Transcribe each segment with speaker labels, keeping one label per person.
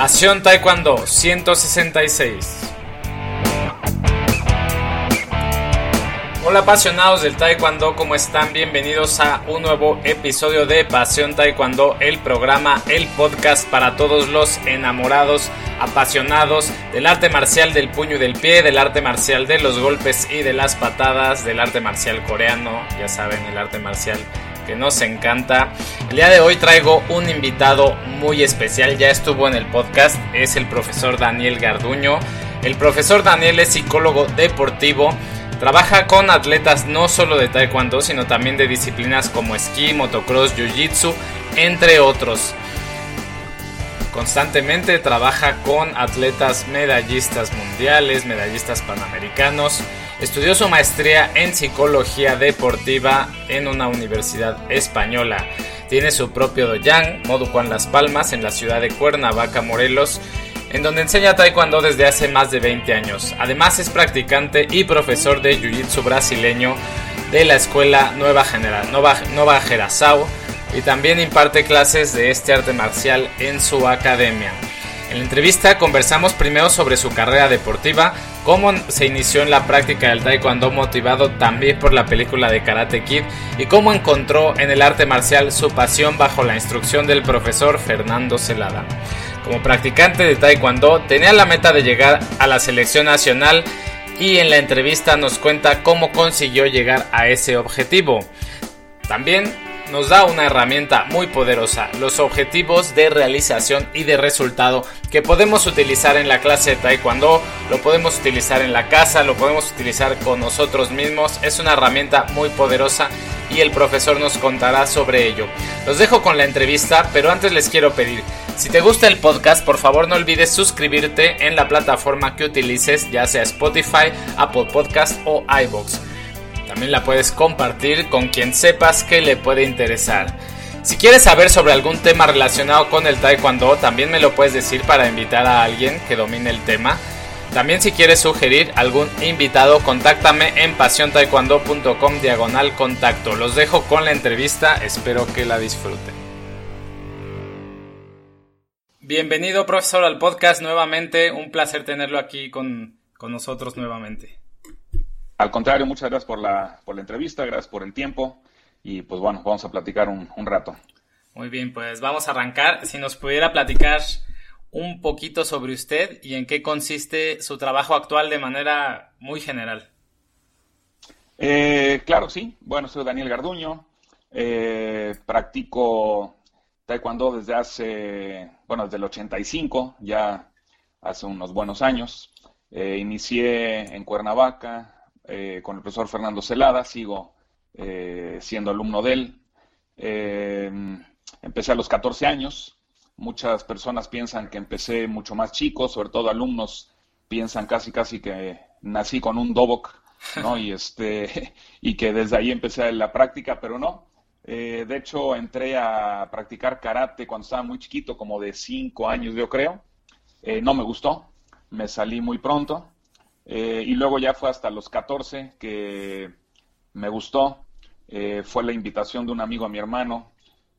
Speaker 1: Pasión Taekwondo 166. Hola apasionados del Taekwondo, ¿cómo están? Bienvenidos a un nuevo episodio de Pasión Taekwondo, el programa, el podcast para todos los enamorados, apasionados del arte marcial del puño y del pie, del arte marcial de los golpes y de las patadas, del arte marcial coreano, ya saben, el arte marcial nos encanta. El día de hoy traigo un invitado muy especial, ya estuvo en el podcast, es el profesor Daniel Garduño. El profesor Daniel es psicólogo deportivo, trabaja con atletas no solo de taekwondo, sino también de disciplinas como esquí, motocross, jiu-jitsu, entre otros. Constantemente trabaja con atletas medallistas mundiales, medallistas panamericanos, Estudió su maestría en psicología deportiva en una universidad española. Tiene su propio doyan, Modo Juan Las Palmas, en la ciudad de Cuernavaca, Morelos, en donde enseña taekwondo desde hace más de 20 años. Además es practicante y profesor de jiu-jitsu brasileño de la escuela Nueva, General, Nova, Nova Gerazao y también imparte clases de este arte marcial en su academia. En la entrevista conversamos primero sobre su carrera deportiva, cómo se inició en la práctica del taekwondo motivado también por la película de Karate Kid y cómo encontró en el arte marcial su pasión bajo la instrucción del profesor Fernando Celada. Como practicante de taekwondo tenía la meta de llegar a la selección nacional y en la entrevista nos cuenta cómo consiguió llegar a ese objetivo. También nos da una herramienta muy poderosa, los objetivos de realización y de resultado que podemos utilizar en la clase de taekwondo, lo podemos utilizar en la casa, lo podemos utilizar con nosotros mismos, es una herramienta muy poderosa y el profesor nos contará sobre ello. Los dejo con la entrevista, pero antes les quiero pedir, si te gusta el podcast, por favor no olvides suscribirte en la plataforma que utilices, ya sea Spotify, Apple Podcast o iBox. También la puedes compartir con quien sepas que le puede interesar. Si quieres saber sobre algún tema relacionado con el taekwondo, también me lo puedes decir para invitar a alguien que domine el tema. También si quieres sugerir algún invitado, contáctame en pasiontaekwondo.com diagonal contacto. Los dejo con la entrevista, espero que la disfruten. Bienvenido profesor al podcast nuevamente, un placer tenerlo aquí con, con nosotros nuevamente.
Speaker 2: Al contrario, muchas gracias por la, por la entrevista, gracias por el tiempo y pues bueno, vamos a platicar un, un rato.
Speaker 1: Muy bien, pues vamos a arrancar. Si nos pudiera platicar un poquito sobre usted y en qué consiste su trabajo actual de manera muy general.
Speaker 2: Eh, claro, sí. Bueno, soy Daniel Garduño. Eh, practico taekwondo desde hace, bueno, desde el 85, ya hace unos buenos años. Eh, inicié en Cuernavaca, eh, con el profesor Fernando Celada, sigo eh, siendo alumno de él. Eh, empecé a los 14 años. Muchas personas piensan que empecé mucho más chico, sobre todo alumnos piensan casi casi que nací con un dobok, ¿no? Y este y que desde ahí empecé la práctica, pero no. de hecho, entré a practicar karate cuando estaba muy chiquito, como de 5 años yo creo. no me gustó, me salí muy pronto. Eh, y luego ya fue hasta los 14 que me gustó. Eh, fue la invitación de un amigo a mi hermano.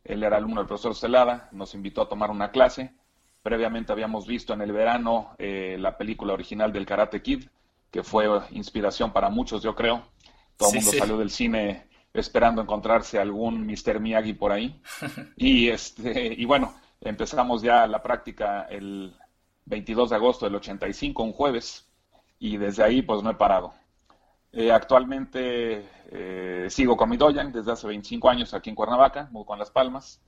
Speaker 2: Él era alumno del profesor Celada. Nos invitó a tomar una clase. Previamente habíamos visto en el verano eh, la película original del Karate Kid, que fue inspiración para muchos, yo creo. Todo el mundo salió del cine esperando encontrarse algún Mr. Miyagi por ahí. y, este, y bueno, empezamos ya la práctica el 22 de agosto del 85, un jueves y desde ahí pues no he parado. Eh, actualmente eh, sigo con mi doyan desde hace 25 años aquí en Cuernavaca, con Las Palmas,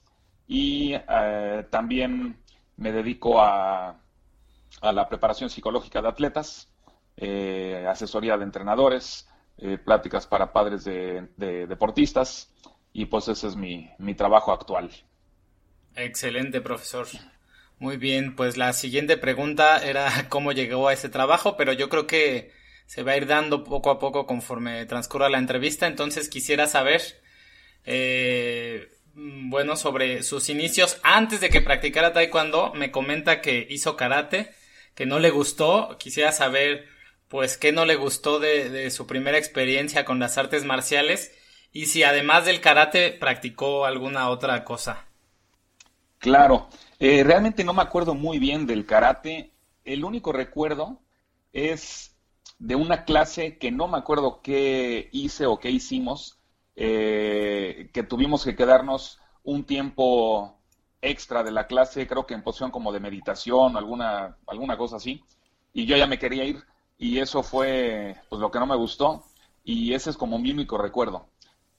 Speaker 2: y eh, también me dedico a, a, la preparación psicológica de atletas, asesoría de entrenadores, pláticas para padres de, de, deportistas, y pues ese es mi, mi trabajo actual.
Speaker 1: Excelente, profesor. Muy bien, pues la siguiente pregunta era cómo llegó a ese trabajo, pero yo creo que se va a ir dando poco a poco conforme transcurra la entrevista, entonces quisiera saber, eh, bueno, sobre sus inicios. Antes de que practicara taekwondo, me comenta que hizo karate, que no le gustó, quisiera saber, pues, qué no le gustó de, de su primera experiencia con las artes marciales y si además del karate practicó alguna otra cosa.
Speaker 2: Claro, eh, realmente no me acuerdo muy bien del karate. El único recuerdo es de una clase que no me acuerdo qué hice o qué hicimos, eh, que tuvimos que quedarnos un tiempo extra de la clase, creo que en posición como de meditación o alguna, alguna cosa así, y yo ya me quería ir, y eso fue pues lo que no me gustó, y ese es como mi único recuerdo.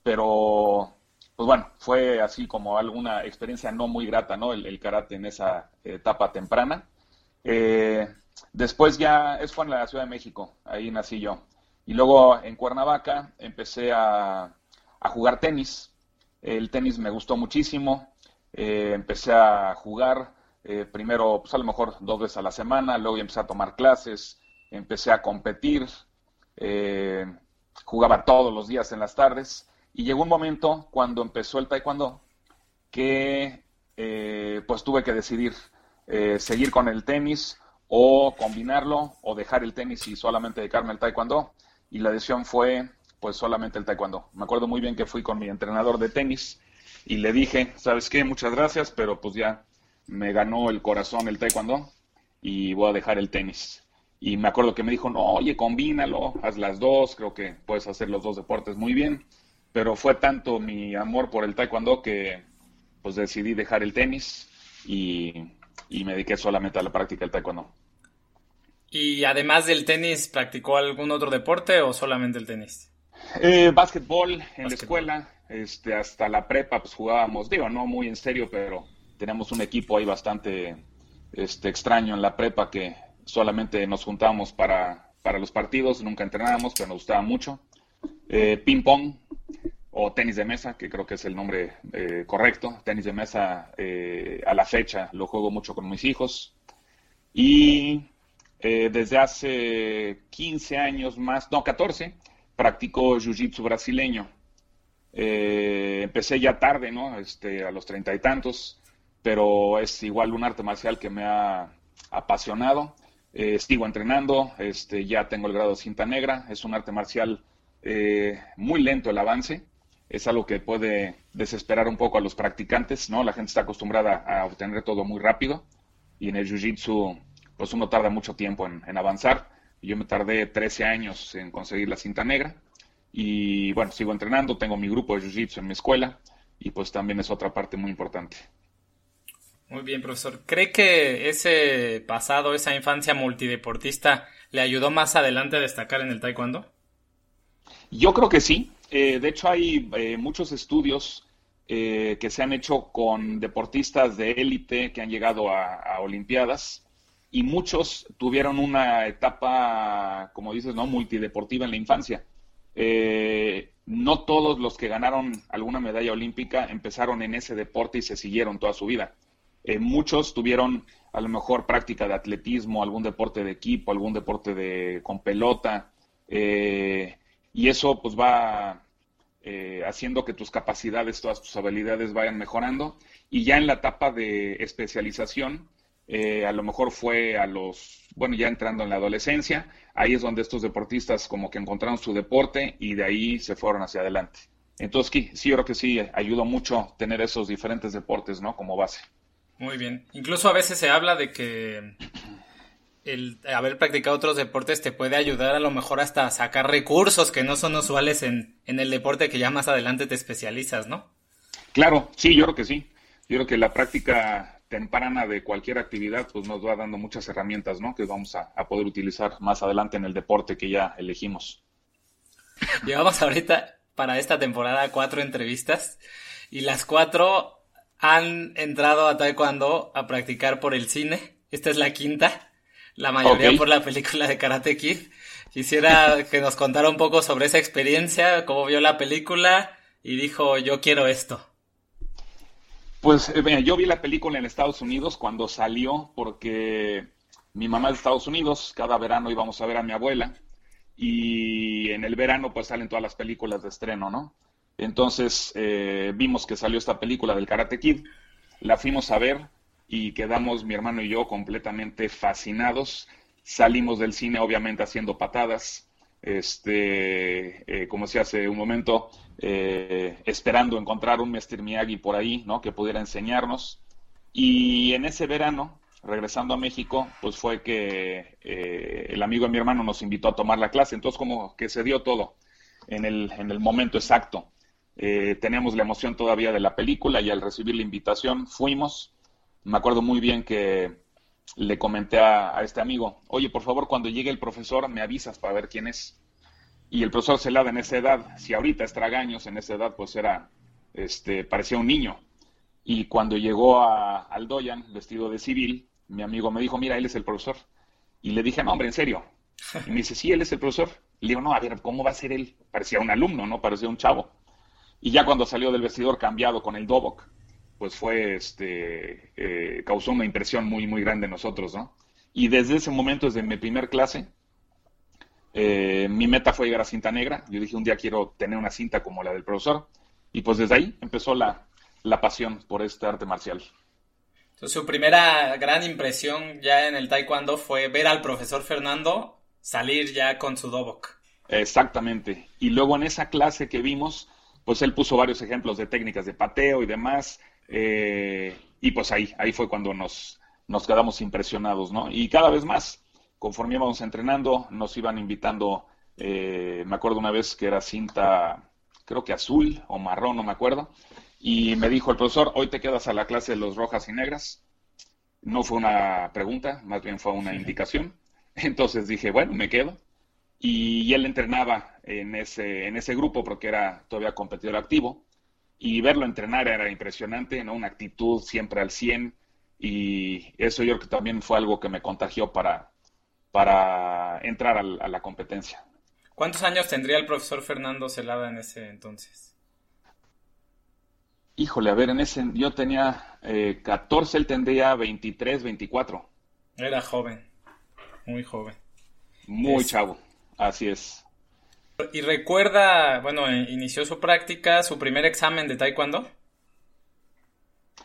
Speaker 2: Pero, pues bueno, fue así como alguna experiencia no muy grata, ¿no? El, karate en esa etapa temprana. Eh, después ya, eso fue en la Ciudad de México, ahí nací yo. Y luego en Cuernavaca empecé a, a jugar tenis. El tenis me gustó muchísimo. Eh, empecé a jugar eh, primero, pues a lo mejor dos veces a la semana, luego empecé a tomar clases, empecé a competir, eh, jugaba todos los días en las tardes y llegó un momento cuando empezó el taekwondo que pues tuve que decidir seguir con el tenis o combinarlo o dejar el tenis y solamente dedicarme al taekwondo y la decisión fue pues solamente el taekwondo. Me acuerdo muy bien que fui con mi entrenador de tenis y le dije, ¿sabes qué? Muchas gracias, pero pues ya me ganó el corazón el taekwondo y voy a dejar el tenis. Y me acuerdo que me dijo, no, oye, combínalo, haz las dos, creo que puedes hacer los dos deportes muy bien. Pero fue tanto mi amor por el taekwondo que pues decidí dejar el tenis y, y me dediqué solamente a la práctica del taekwondo.
Speaker 1: ¿Y además del tenis, practicó algún otro deporte o solamente el tenis?
Speaker 2: Eh, básquetbol en la escuela, este, hasta la prepa pues jugábamos, digo, no muy en serio, pero tenemos un equipo ahí bastante este, extraño en la prepa que solamente nos juntábamos para, para los partidos, nunca entrenábamos, pero nos gustaba mucho. Eh, ping pong o tenis de mesa, que creo que es el nombre eh, correcto. Tenis de mesa eh, a la fecha lo juego mucho con mis hijos. Y desde hace 15 años más, no, 14, practico jiu-jitsu brasileño. Eh, empecé ya tarde, ¿no? Este, a los treinta y tantos, pero es igual un arte marcial que me ha apasionado. Eh, sigo entrenando, este, ya tengo el grado de cinta negra. Es un arte marcial eh, muy lento el avance. Es algo que puede desesperar un poco a los practicantes, ¿no? La gente está acostumbrada a obtener todo muy rápido y en el jiu-jitsu, pues uno tarda mucho tiempo en, en avanzar. Yo me tardé 13 años en conseguir la cinta negra y bueno, sigo entrenando, tengo mi grupo de Jiu-Jitsu en mi escuela y pues también es otra parte muy importante.
Speaker 1: Muy bien, profesor. ¿Cree que ese pasado, esa infancia multideportista, le ayudó más adelante a destacar en el taekwondo?
Speaker 2: Yo creo que sí. Eh, de hecho, hay eh, muchos estudios eh, que se han hecho con deportistas de élite que han llegado a, Olimpiadas y muchos tuvieron una etapa, como dices, no multideportiva en la infancia. Eh, no todos los que ganaron alguna medalla olímpica empezaron en ese deporte y se siguieron toda su vida. Eh, muchos tuvieron a lo mejor práctica de atletismo, algún deporte de equipo, algún deporte de con pelota, eh, y eso pues va haciendo que tus capacidades, todas tus habilidades vayan mejorando. Y ya en la etapa de especialización, a lo mejor fue a los, bueno, ya entrando en la adolescencia, ahí es donde estos deportistas como que encontraron su deporte y de ahí se fueron hacia adelante. Entonces, sí, yo creo que sí, ayuda mucho tener esos diferentes deportes, ¿no? Como base.
Speaker 1: Muy bien. Incluso a veces se habla de que el haber practicado otros deportes te puede ayudar a lo mejor hasta a sacar recursos que no son usuales en, en el deporte que ya más adelante te especializas, ¿no?
Speaker 2: Claro, sí, yo creo que sí. Yo creo que la práctica temprana de cualquier actividad, pues nos va dando muchas herramientas, ¿no? Que vamos a, poder utilizar más adelante en el deporte que ya elegimos.
Speaker 1: Llevamos ahorita para esta temporada cuatro entrevistas y las cuatro han entrado a Taekwondo a practicar por el cine. Esta es la quinta, la mayoría por la película de Karate Kid. Quisiera que nos contara un poco sobre esa experiencia, cómo vio la película y dijo, yo quiero esto.
Speaker 2: Pues eh, yo vi la película en Estados Unidos cuando salió porque mi mamá es de Estados Unidos, cada verano íbamos a ver a mi abuela y en el verano pues salen todas las películas de estreno, ¿no? Entonces eh, vimos que salió esta película del Karate Kid, la fuimos a ver y quedamos mi hermano y yo completamente fascinados. Salimos del cine obviamente haciendo patadas, este, eh, como se hace un momento, eh, esperando encontrar un Mr. Miyagi por ahí, ¿no? Que pudiera enseñarnos. Y en ese verano, regresando a México, pues fue que eh, el amigo de mi hermano nos invitó a tomar la clase. Entonces como que se dio todo en el, en el momento exacto. Teníamos la emoción todavía de la película y al recibir la invitación fuimos. Me acuerdo muy bien que le comenté a, este amigo, oye, por favor, cuando llegue el profesor me avisas para ver quién es. Y el profesor Celada en esa edad, si ahorita es tragaños, en esa edad pues era, este, parecía un niño. Y cuando llegó a, al Doyan, vestido de civil, mi amigo me dijo, mira, él es el profesor. Y le dije, no, hombre, en serio. Y me dice, sí, él es el profesor. Le digo, no, a ver, ¿cómo va a ser él? Parecía un alumno, ¿no? Parecía un chavo. Y ya cuando salió del vestidor cambiado con el Dobok, pues fue, este, eh, causó una impresión muy, muy grande en nosotros, ¿no? Y desde ese momento, desde mi primer clase, eh, mi meta fue llegar a cinta negra. Yo dije, un día quiero tener una cinta como la del profesor. Y pues desde ahí empezó la, la pasión por este arte marcial.
Speaker 1: Entonces, su primera gran impresión ya en el taekwondo fue ver al profesor Fernando salir ya con su dobok.
Speaker 2: Exactamente. Y luego en esa clase que vimos, pues él puso varios ejemplos de técnicas de pateo y demás. Eh, y pues ahí, ahí fue cuando nos, nos quedamos impresionados, ¿no? Y cada vez más, conforme íbamos entrenando, nos iban invitando, eh, me acuerdo una vez que era cinta, creo que azul o marrón, no me acuerdo, y me dijo el profesor, hoy te quedas a la clase de los rojas y negras. No fue una pregunta, más bien fue una indicación. Entonces dije, bueno, me quedo. Y él entrenaba en ese, en ese grupo porque era todavía competidor activo. Y verlo entrenar era impresionante, ¿no? Una actitud siempre al 100. Y eso yo creo que también fue algo que me contagió para, para entrar a la competencia.
Speaker 1: ¿Cuántos años tendría el profesor Fernando Celada en ese entonces?
Speaker 2: Híjole, a ver, en ese yo tenía eh, 14, él tendría 23, 24.
Speaker 1: Era joven, muy joven.
Speaker 2: Muy chavo, así es.
Speaker 1: ¿Y recuerda, bueno, eh, inició su práctica, su primer examen de taekwondo?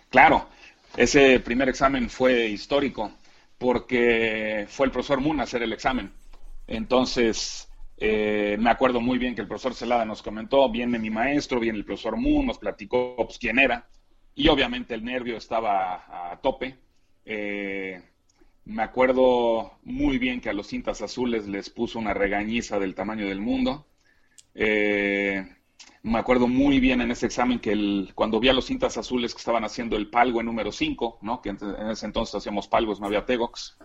Speaker 2: Claro, ese primer examen fue histórico porque fue el profesor Moon a hacer el examen. Entonces, eh, me acuerdo muy bien que el profesor Celada nos comentó, viene mi maestro, viene el profesor Moon, nos platicó pues, quién era, y obviamente el nervio estaba a, tope. Eh, me acuerdo muy bien que a los cintas azules les puso una regañiza del tamaño del mundo. Eh, me acuerdo muy bien en ese examen que cuando vi a los cintas azules que estaban haciendo el palgo en número 5, ¿no? que en, ese entonces hacíamos palgos, no había tegox,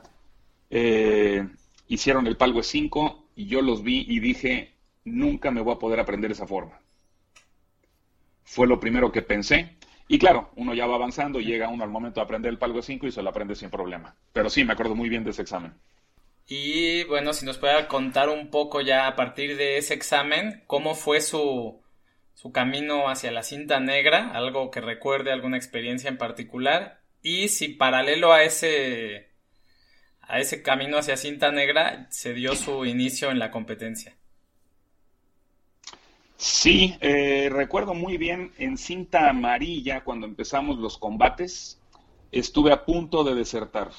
Speaker 2: hicieron el palgo 5 y yo los vi y dije, nunca me voy a poder aprender esa forma. Fue lo primero que pensé. Y claro, uno ya va avanzando y llega uno al momento de aprender el palgo 5 y se lo aprende sin problema. Pero sí, me acuerdo muy bien de ese examen.
Speaker 1: Y bueno, si nos puede contar un poco ya a partir de ese examen, cómo fue su, su camino hacia la cinta negra, algo que recuerde alguna experiencia en particular, y si paralelo a ese a ese camino hacia cinta negra se dio su inicio en la competencia.
Speaker 2: Sí, eh, recuerdo muy bien en cinta amarilla cuando empezamos los combates, estuve a punto de desertar.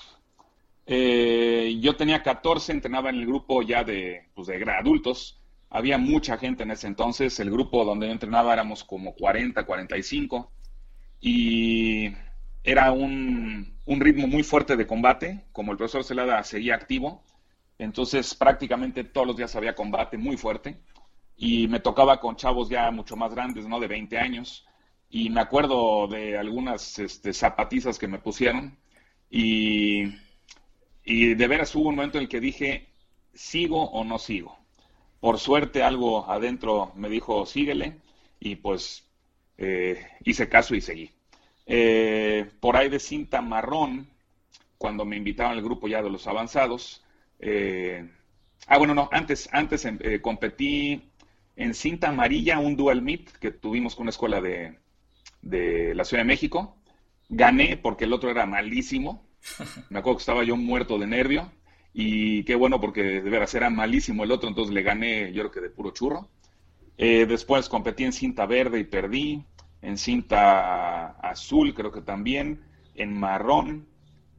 Speaker 2: Eh, yo tenía 14, entrenaba en el grupo ya de, pues de adultos, había mucha gente en ese entonces, el grupo donde yo entrenaba éramos como 40, 45, y era un, ritmo muy fuerte de combate, como el profesor Celada seguía activo, entonces prácticamente todos los días había combate muy fuerte y me tocaba con chavos ya mucho más grandes, ¿no? De 20 años y me acuerdo de algunas este, zapatizas que me pusieron y, de veras hubo un momento en el que dije, ¿sigo o no sigo? Por suerte algo adentro me dijo, síguele y pues eh, hice caso y seguí. Eh, por ahí de cinta marrón, cuando me invitaban al grupo ya de los avanzados. Eh, ah, bueno, no, antes, antes eh, competí en cinta amarilla un dual meet que tuvimos con una escuela de, de la Ciudad de México. Gané porque el otro era malísimo. Me acuerdo que estaba yo muerto de nervio. Y qué bueno porque de veras era malísimo el otro, entonces le gané yo creo que de puro churro. después competí en cinta verde y perdí en cinta azul creo que también, en marrón.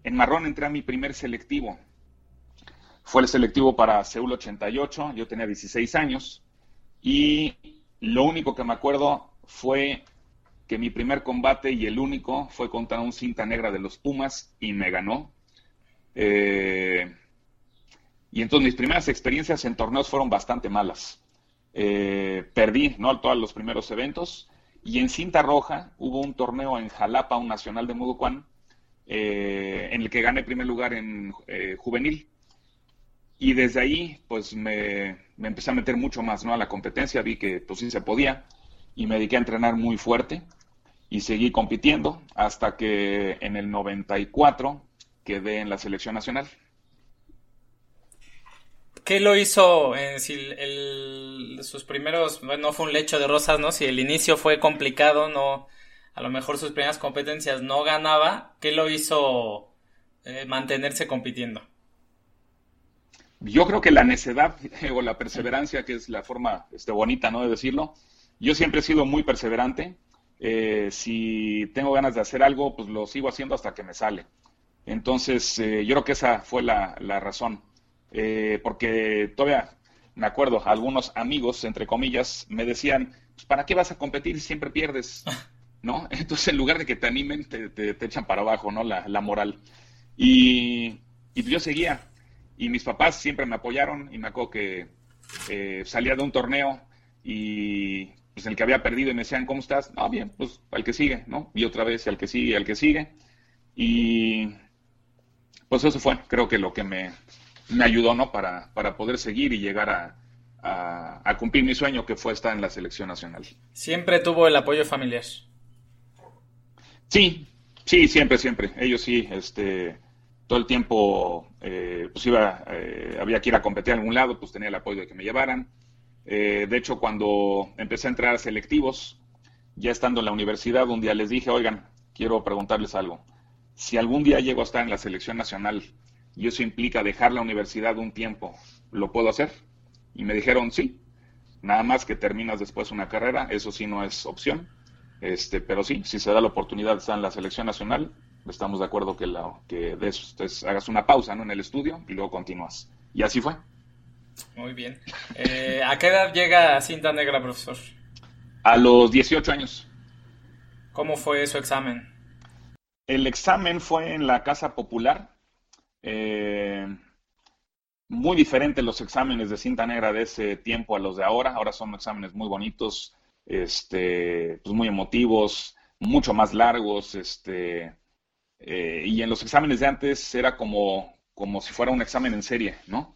Speaker 2: En marrón entré a mi primer selectivo. Fue el selectivo para Seúl 88, yo tenía 16 años y lo único que me acuerdo fue que mi primer combate y el único fue contra un cinta negra de los Pumas y me ganó. Eh, y entonces mis primeras experiencias en torneos fueron bastante malas. Eh, perdí ¿no? todos los primeros eventos y en cinta roja hubo un torneo en Jalapa, un nacional de Muducuán, eh, en el que gané primer lugar en juvenil. Y desde ahí, pues me, me, empecé a meter mucho más ¿no? a la competencia, vi que pues sí se podía y me dediqué a entrenar muy fuerte y seguí compitiendo hasta que en el 94 quedé en la selección nacional.
Speaker 1: ¿Qué lo hizo? Eh, si el, sus primeros, bueno, no fue un lecho de rosas, ¿no? Si el inicio fue complicado, no, a lo mejor sus primeras competencias no ganaba, ¿qué lo hizo eh, mantenerse compitiendo?
Speaker 2: Yo creo que la necedad o la perseverancia, que es la forma este, bonita, ¿no? De decirlo. Yo siempre he sido muy perseverante. Eh, si tengo ganas de hacer algo, pues lo sigo haciendo hasta que me sale. Entonces, yo creo que esa fue la, la razón. Eh, porque todavía me acuerdo, algunos amigos, entre comillas, me decían, pues, ¿para qué vas a competir si siempre pierdes? ¿No? Entonces, en lugar de que te animen, te, echan para abajo, ¿no? La, moral. Y, yo seguía. Y mis papás siempre me apoyaron y me acuerdo que eh, salía de un torneo y pues el que había perdido y me decían, ¿cómo estás? No, bien, pues al que sigue, ¿no? Y otra vez al que sigue, al que sigue. Y pues eso fue, creo que lo que me, me ayudó, ¿no? Para, para poder seguir y llegar a, cumplir mi sueño, que fue estar en la selección nacional.
Speaker 1: ¿Siempre tuvo el apoyo familiar?
Speaker 2: Sí, sí, siempre, siempre. Ellos sí, este, todo el tiempo, eh, pues iba, eh, había que ir a competir a algún lado, pues tenía el apoyo de que me llevaran. Eh, de hecho, cuando empecé a entrar a selectivos, ya estando en la universidad, un día les dije, oigan, quiero preguntarles algo. Si algún día llego a estar en la selección nacional, y eso implica dejar la universidad un tiempo, ¿lo puedo hacer? Y me dijeron, sí, nada más que terminas después una carrera, eso sí no es opción, este, pero sí, si se da la oportunidad de estar en la selección nacional, estamos de acuerdo que, la, que hagas una pausa ¿no? en el estudio y luego continúas. Y así fue.
Speaker 1: Muy bien. Eh, ¿A qué edad llega Cinta Negra, profesor?
Speaker 2: A los 18 años.
Speaker 1: ¿Cómo fue su examen?
Speaker 2: El examen fue en la Casa Popular, eh, muy diferentes los exámenes de cinta negra de ese tiempo a los de ahora. Ahora son exámenes muy bonitos, este, pues muy emotivos, mucho más largos, este, eh, y en los exámenes de antes era como, como si fuera un examen en serie, ¿no?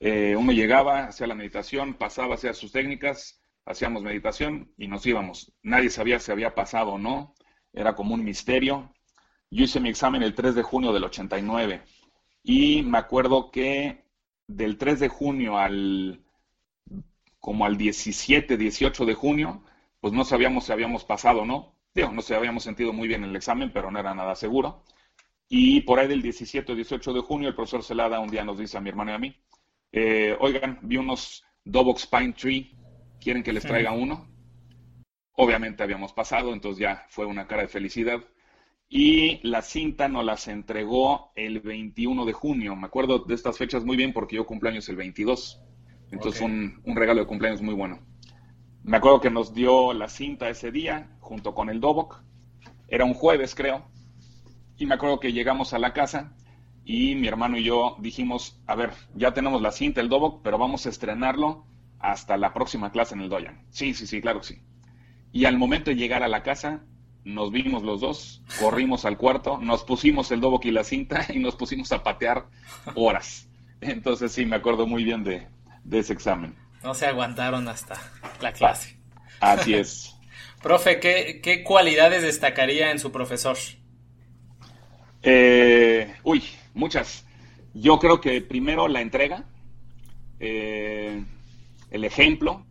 Speaker 2: Eh, uno llegaba, hacía la meditación, pasaba, hacía sus técnicas, hacíamos meditación y nos íbamos. Nadie sabía si había pasado o no, era como un misterio. Yo hice mi examen el 3 de junio del 89 y me acuerdo que del 3 de junio al como al 17, 18 de junio, pues no sabíamos si habíamos pasado o no. Digo, no se habíamos sentido muy bien en el examen, pero no era nada seguro. Y por ahí del 17 o 18 de junio, el profesor Celada un día nos dice a mi hermano y a mí, eh, oigan, vi unos Dobox Pine Tree, ¿quieren que les traiga uno? Obviamente habíamos pasado, entonces ya fue una cara de felicidad y la cinta nos las entregó el 21 de junio. Me acuerdo de estas fechas muy bien porque yo cumpleaños el 22. Entonces un, un, regalo de cumpleaños muy bueno. Me acuerdo que nos dio la cinta ese día junto con el Dobok. Era un jueves, creo. Y me acuerdo que llegamos a la casa y mi hermano y yo dijimos, a ver, ya tenemos la cinta, el Dobok, pero vamos a estrenarlo hasta la próxima clase en el Doyan. Sí, sí, sí, claro que sí. Y al momento de llegar a la casa, nos vimos los dos, corrimos al cuarto, nos pusimos el dobo y la cinta y nos pusimos a patear horas. Entonces sí, me acuerdo muy bien de, ese examen.
Speaker 1: No se aguantaron hasta la clase.
Speaker 2: Así es.
Speaker 1: Profe, ¿qué, cualidades destacaría en su profesor?
Speaker 2: Eh, uy, muchas. Yo creo que primero la entrega, eh, el ejemplo,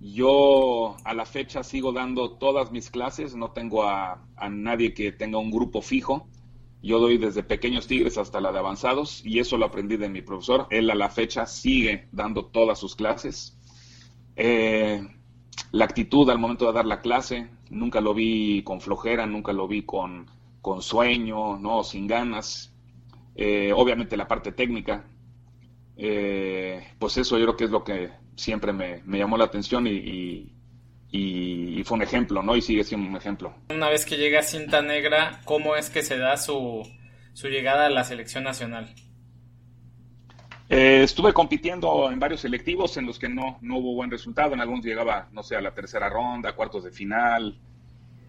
Speaker 2: yo a la fecha sigo dando todas mis clases, no tengo a, nadie que tenga un grupo fijo. Yo doy desde pequeños tigres hasta la de avanzados y eso lo aprendí de mi profesor. Él a la fecha sigue dando todas sus clases. Eh, la actitud al momento de dar la clase, nunca lo vi con flojera, nunca lo vi con, sueño, no, sin ganas. Eh, obviamente la parte técnica, eh, pues eso yo creo que es lo que siempre me, llamó la atención y, fue un ejemplo, ¿no? Y sigue siendo un ejemplo.
Speaker 1: Una vez que llega a cinta negra, ¿cómo es que se da su, su llegada a la selección nacional?
Speaker 2: Eh, estuve compitiendo en varios selectivos en los que no, no hubo buen resultado. En algunos llegaba, no sé, a la tercera ronda, cuartos de final.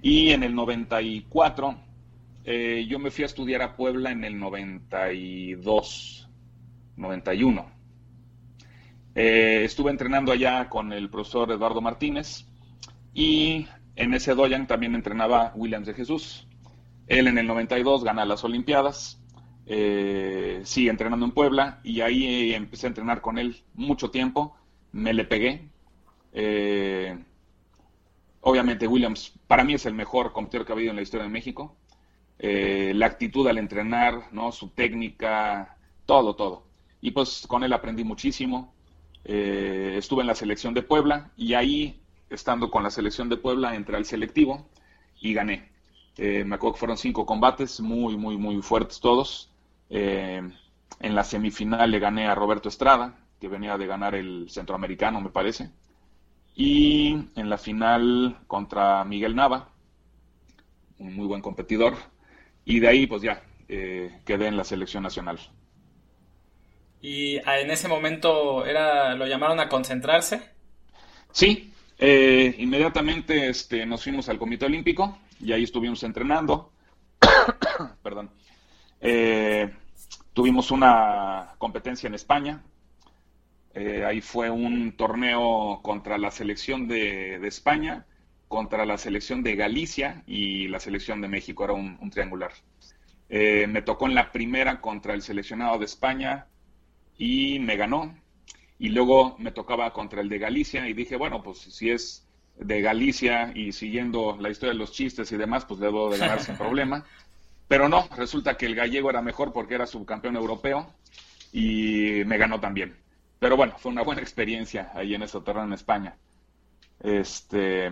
Speaker 2: Y en el 94, eh, yo me fui a estudiar a Puebla en el 92, 91. Eh, estuve entrenando allá con el profesor Eduardo Martínez y en ese doyan también entrenaba Williams de Jesús. Él en el 92 gana las Olimpiadas eh, sí, entrenando en Puebla y ahí empecé a entrenar con él mucho tiempo, me le pegué. Eh, obviamente Williams para mí es el mejor competidor que ha habido en la historia de México. Eh, la actitud al entrenar, ¿no? su técnica, todo, todo. Y pues con él aprendí muchísimo. Eh, estuve en la selección de Puebla y ahí, estando con la selección de Puebla, entré al selectivo y gané. me acuerdo que fueron cinco combates, muy, muy, muy fuertes todos. Eh, en la semifinal le gané a Roberto Estrada, que venía de ganar el centroamericano, me parece. Y en la final contra Miguel Nava, un muy buen competidor. Y de ahí, pues ya, eh, quedé en la selección nacional.
Speaker 1: ¿Y en ese momento era, lo llamaron a concentrarse?
Speaker 2: Sí, eh, inmediatamente este, nos fuimos al Comité Olímpico y ahí estuvimos entrenando. Perdón. Eh, Tuvimos una competencia en España. Eh, ahí fue un torneo contra la selección de, España, contra la selección de Galicia y la selección de México. Era un, triangular. Eh, me tocó en la primera contra el seleccionado de España y me ganó. Y luego me tocaba contra el de Galicia y dije, bueno, pues si es de Galicia y siguiendo la historia de los chistes y demás, pues debo de ganar sin problema. Pero no, resulta que el gallego era mejor porque era subcampeón europeo y me ganó también. Pero bueno, fue una buena experiencia ahí en ese terreno en España. Este,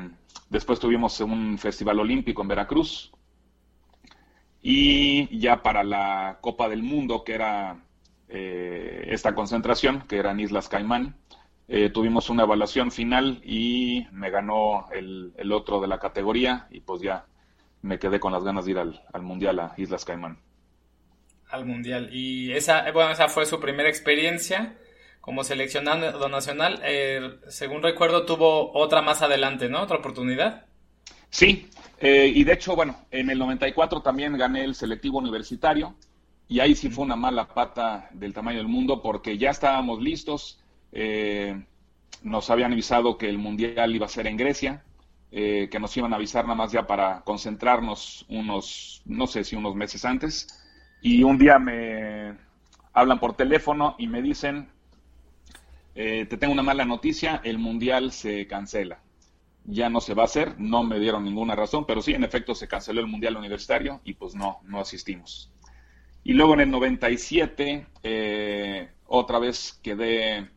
Speaker 2: después tuvimos un festival olímpico en Veracruz y ya para la Copa del Mundo, que era eh, esta concentración, que era en Islas Caimán, eh, tuvimos una evaluación final y me ganó el, el, otro de la categoría y pues ya me quedé con las ganas de ir al, Mundial a Islas Caimán.
Speaker 1: Al Mundial. Y esa, bueno, esa fue su primera experiencia como seleccionado nacional. Eh, según recuerdo, tuvo otra más adelante, ¿no? Otra oportunidad.
Speaker 2: Sí, eh, y de hecho, bueno, en el 94 también gané el selectivo universitario y ahí sí fue una mala pata del tamaño del mundo porque ya estábamos listos. nos habían avisado que el Mundial iba a ser en Grecia eh, que nos iban a avisar nada más ya para concentrarnos unos, no sé si unos meses antes. Y un día me hablan por teléfono y me dicen, eh, te tengo una mala noticia, el mundial se cancela. Ya no se va a hacer, no me dieron ninguna razón, pero sí, en efecto, se canceló el mundial universitario y pues no, no asistimos. Y luego en el 97, eh, otra vez quedé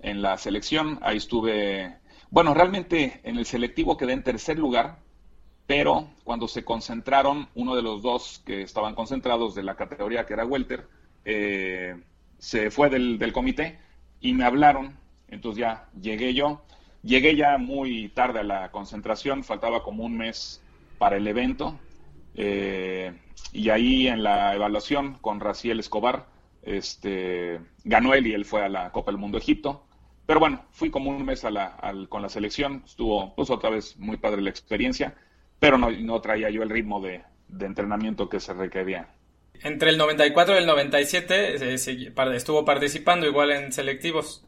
Speaker 2: en la selección, ahí estuve bueno, realmente en el selectivo quedé en tercer lugar, pero cuando se concentraron, uno de los dos que estaban concentrados de la categoría que era Welter, eh, se fue del, comité y me hablaron, entonces ya llegué yo, llegué ya muy tarde a la concentración, faltaba como un mes para el evento, eh, y ahí en la evaluación con Raciel Escobar, este, ganó él y él fue a la Copa del Mundo Egipto, pero bueno, fui como un mes a la, con la selección, estuvo pues otra vez muy padre la experiencia, pero no, no traía yo el ritmo de, entrenamiento que se requería.
Speaker 1: Entre el 94 y el 97 eh, estuvo participando igual en selectivos.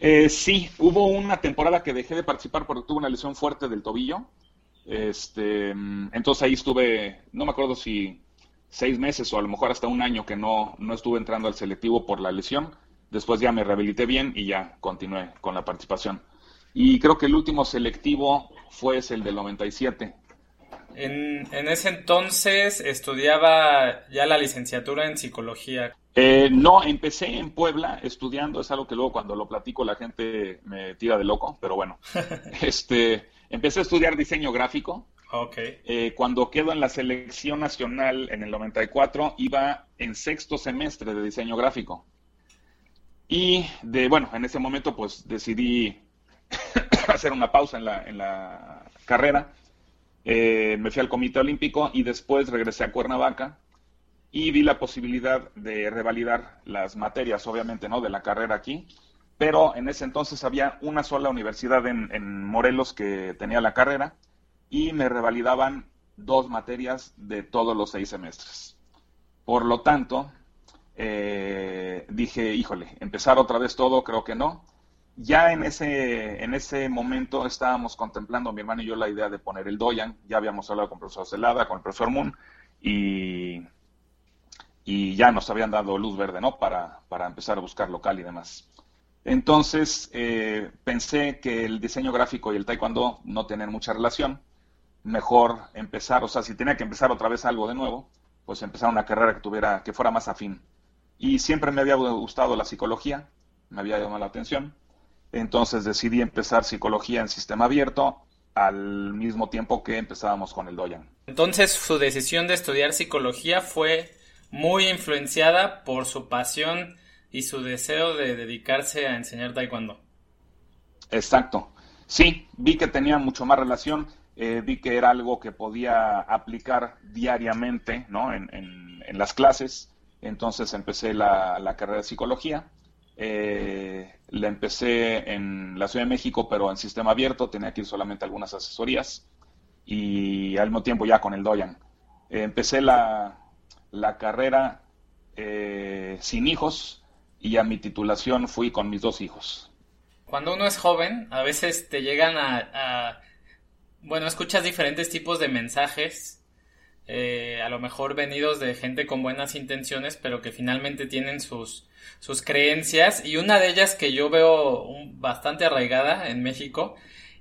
Speaker 2: Eh, sí, hubo una temporada que dejé de participar porque tuve una lesión fuerte del tobillo. Este, entonces ahí estuve, no me acuerdo si seis meses o a lo mejor hasta un año que no, no estuve entrando al selectivo por la lesión. Después ya me rehabilité bien y ya continué con la participación. Y creo que el último selectivo fue el del 97.
Speaker 1: En, en ese entonces estudiaba ya la licenciatura en psicología.
Speaker 2: Eh, no, empecé en Puebla estudiando, es algo que luego cuando lo platico la gente me tira de loco, pero bueno, este, empecé a estudiar diseño gráfico.
Speaker 1: Okay.
Speaker 2: Eh, cuando quedo en la selección nacional en el 94, iba en sexto semestre de diseño gráfico. Y de, bueno, en ese momento pues decidí hacer una pausa en la, en la carrera. Eh, me fui al Comité Olímpico y después regresé a Cuernavaca y vi la posibilidad de revalidar las materias, obviamente, ¿no? De la carrera aquí. Pero en ese entonces había una sola universidad en, Morelos que tenía la carrera y me revalidaban dos materias de todos los seis semestres. Por lo tanto, eh, dije, híjole, empezar otra vez todo, creo que no. Ya en ese, en ese momento estábamos contemplando, mi hermano y yo, la idea de poner el Doyan. Ya habíamos hablado con el profesor Celada, con el profesor Moon, y, y ya nos habían dado luz verde, ¿no? Para, para empezar a buscar local y demás. Entonces, eh, pensé que el diseño gráfico y el taekwondo no tienen mucha relación. Mejor empezar, o sea, si tenía que empezar otra vez algo de nuevo, pues empezar una carrera que tuviera, que fuera más afín. Y siempre me había gustado la psicología, me había llamado la atención. Entonces decidí empezar psicología en sistema abierto al mismo tiempo que empezábamos con el Doyan.
Speaker 1: Entonces su decisión de estudiar psicología fue muy influenciada por su pasión y su deseo de dedicarse a enseñar taekwondo.
Speaker 2: Exacto. Sí, vi que tenía mucho más relación, eh, vi que era algo que podía aplicar diariamente ¿no? en, en las clases entonces empecé la, carrera de psicología. Eh, la empecé en la Ciudad de México, pero en sistema abierto, tenía que ir solamente algunas asesorías y al mismo tiempo ya con el Doyan. Empecé la, carrera eh, sin hijos y a mi titulación fui con mis dos hijos.
Speaker 1: Cuando uno es joven, a veces te llegan a bueno, escuchas diferentes tipos de mensajes eh, a lo mejor venidos de gente con buenas intenciones, pero que finalmente tienen sus, sus creencias. Y una de ellas que yo veo bastante arraigada en México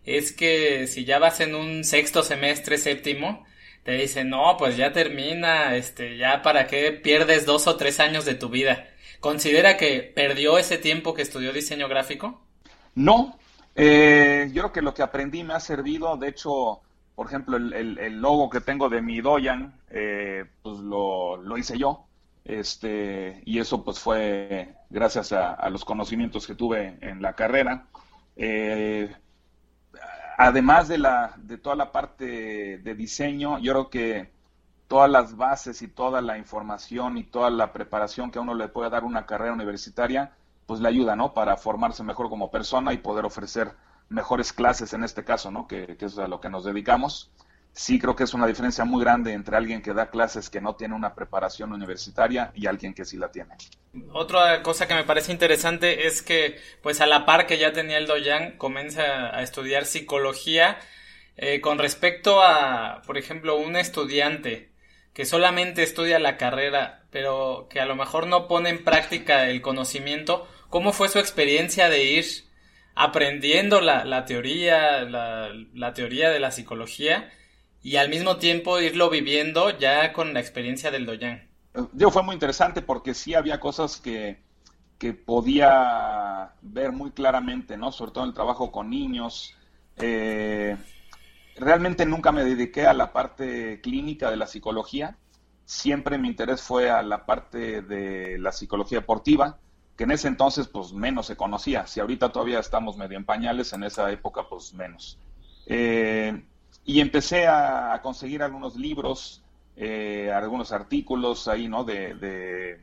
Speaker 1: es que si ya vas en un sexto semestre, séptimo, te dicen, no, pues ya termina, este, ya para qué pierdes dos o tres años de tu vida. ¿Considera que perdió ese tiempo que estudió diseño gráfico?
Speaker 2: No, eh, yo creo que lo que aprendí me ha servido, de hecho, por ejemplo, el, logo que tengo de mi Doyan, eh, pues lo, hice yo. Este, y eso pues fue gracias a, los conocimientos que tuve en la carrera. Eh, además de, la, de toda la parte de diseño, yo creo que todas las bases y toda la información y toda la preparación que a uno le puede dar una carrera universitaria, pues le ayuda, ¿no? Para formarse mejor como persona y poder ofrecer mejores clases en este caso, ¿no? Que, es a lo que nos dedicamos. Sí creo que es una diferencia muy grande entre alguien que da clases que no tiene una preparación universitaria y alguien que sí la tiene.
Speaker 1: Otra cosa que me parece interesante es que, pues a la par que ya tenía el Doyan, comienza a estudiar psicología eh, con respecto a, por ejemplo, un estudiante que solamente estudia la carrera, pero que a lo mejor no pone en práctica el conocimiento. ¿Cómo fue su experiencia de ir aprendiendo la, la teoría, la, la, teoría de la psicología y al mismo tiempo irlo viviendo ya con la experiencia del Doyan.
Speaker 2: Yo fue muy interesante porque sí había cosas que, que podía ver muy claramente, ¿no? Sobre todo en el trabajo con niños. Eh, realmente nunca me dediqué a la parte clínica de la psicología. Siempre mi interés fue a la parte de la psicología deportiva que en ese entonces pues menos se conocía. Si ahorita todavía estamos medio en pañales, en esa época pues menos. Eh, y empecé a, conseguir algunos libros, eh, algunos artículos ahí, ¿no? De,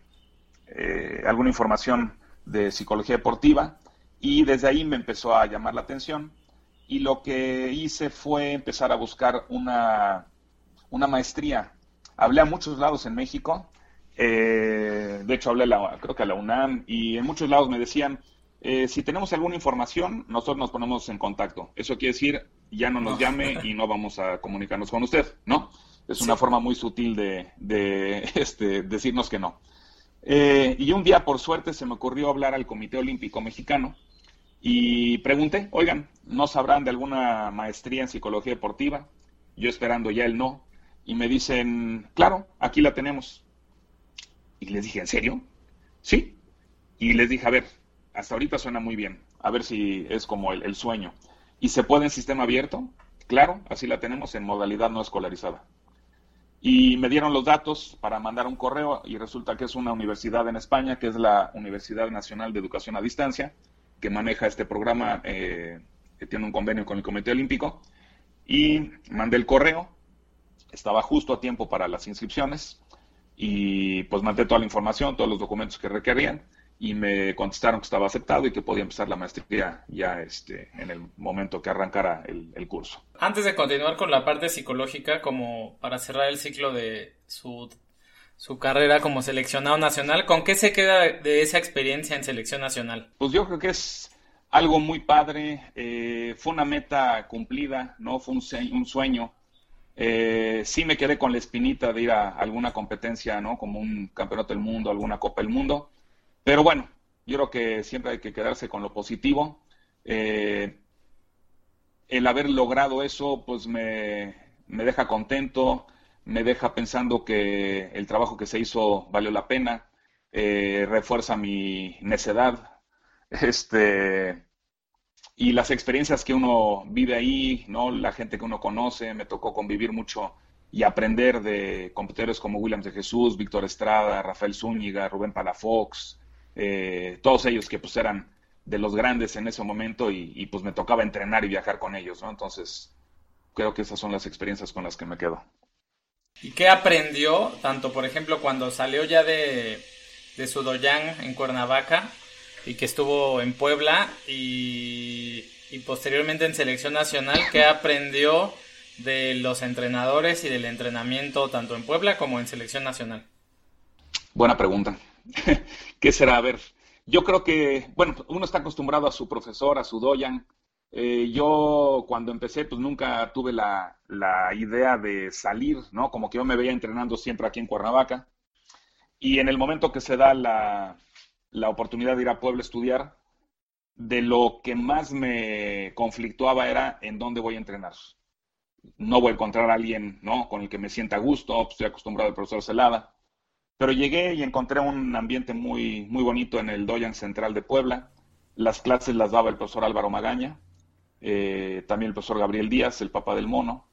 Speaker 2: eh, alguna información de psicología deportiva y desde ahí me empezó a llamar la atención y lo que hice fue empezar a buscar una, una maestría. Hablé a muchos lados en México, eh, de hecho, hablé la, creo que a la UNAM y en muchos lados me decían, eh, si tenemos alguna información, nosotros nos ponemos en contacto. Eso quiere decir, ya no nos llame y no vamos a comunicarnos con usted, ¿no? Es una forma muy sutil de, este, decirnos que no. Eh, y un día, por suerte, se me ocurrió hablar al Comité Olímpico Mexicano y pregunté, oigan, ¿no sabrán de alguna maestría en psicología deportiva? Yo esperando ya el no. Y me dicen, claro, aquí la tenemos. Y les dije, ¿en serio? Sí. Y les dije, a ver, hasta ahorita suena muy bien, a ver si es como el, sueño. ¿Y se puede en sistema abierto? Claro, así la tenemos en modalidad no escolarizada. Y me dieron los datos para mandar un correo y resulta que es una universidad en España, que es la Universidad Nacional de Educación a Distancia, que maneja este programa eh, que tiene un convenio con el Comité Olímpico, y mandé el correo, estaba justo a tiempo para las inscripciones, y pues mandé toda la información, todos los documentos que requerían, y me contestaron que estaba aceptado y que podía empezar la maestría ya este, en el momento que arrancara el, el, curso.
Speaker 1: Antes de continuar con la parte psicológica, como para cerrar el ciclo de su, su carrera como seleccionado nacional, ¿con qué se queda de esa experiencia en selección nacional?
Speaker 2: Pues yo creo que es algo muy padre, eh, fue una meta cumplida, ¿no? Fue un, sueño. Eh, sí me quedé con la espinita de ir a alguna competencia, ¿no? Como un campeonato del mundo, alguna Copa del Mundo pero bueno, yo creo que siempre hay que quedarse con lo positivo. Eh, el haber logrado eso, pues me, deja contento, me deja pensando que el trabajo que se hizo valió la pena, eh, refuerza mi necedad, este, y las experiencias que uno vive ahí, ¿no? La gente que uno conoce, me tocó convivir mucho y aprender de competidores como Williams de Jesús, Víctor Estrada, Rafael Zúñiga, Rubén Palafox, eh, todos ellos que pues eran de los grandes en ese momento y, pues me tocaba entrenar y viajar con ellos, ¿no? Entonces, creo que esas son las experiencias con las que me quedo.
Speaker 1: ¿Y qué aprendió, tanto por ejemplo cuando salió ya de, de Sudoyán en Cuernavaca y que estuvo en Puebla y, y posteriormente en selección nacional, qué aprendió de los entrenadores y del entrenamiento tanto en Puebla como en selección nacional?
Speaker 2: Buena pregunta. ¿Qué será? A ver, yo creo que, bueno, uno está acostumbrado a su profesor, a su doyan. Eh, yo cuando empecé, pues nunca tuve la, idea de salir, ¿no? Como que yo me veía entrenando siempre aquí en Cuernavaca. Y en el momento que se da la, la oportunidad de ir a Puebla a estudiar, de lo que más me conflictuaba era en dónde voy a entrenar. No voy a encontrar a alguien, ¿no? Con el que me sienta a gusto, pues, estoy acostumbrado al profesor Celada. Pero llegué y encontré un ambiente muy, muy bonito en el Doyan Central de Puebla. Las clases las daba el profesor Álvaro Magaña, eh, también el profesor Gabriel Díaz, el papá del mono.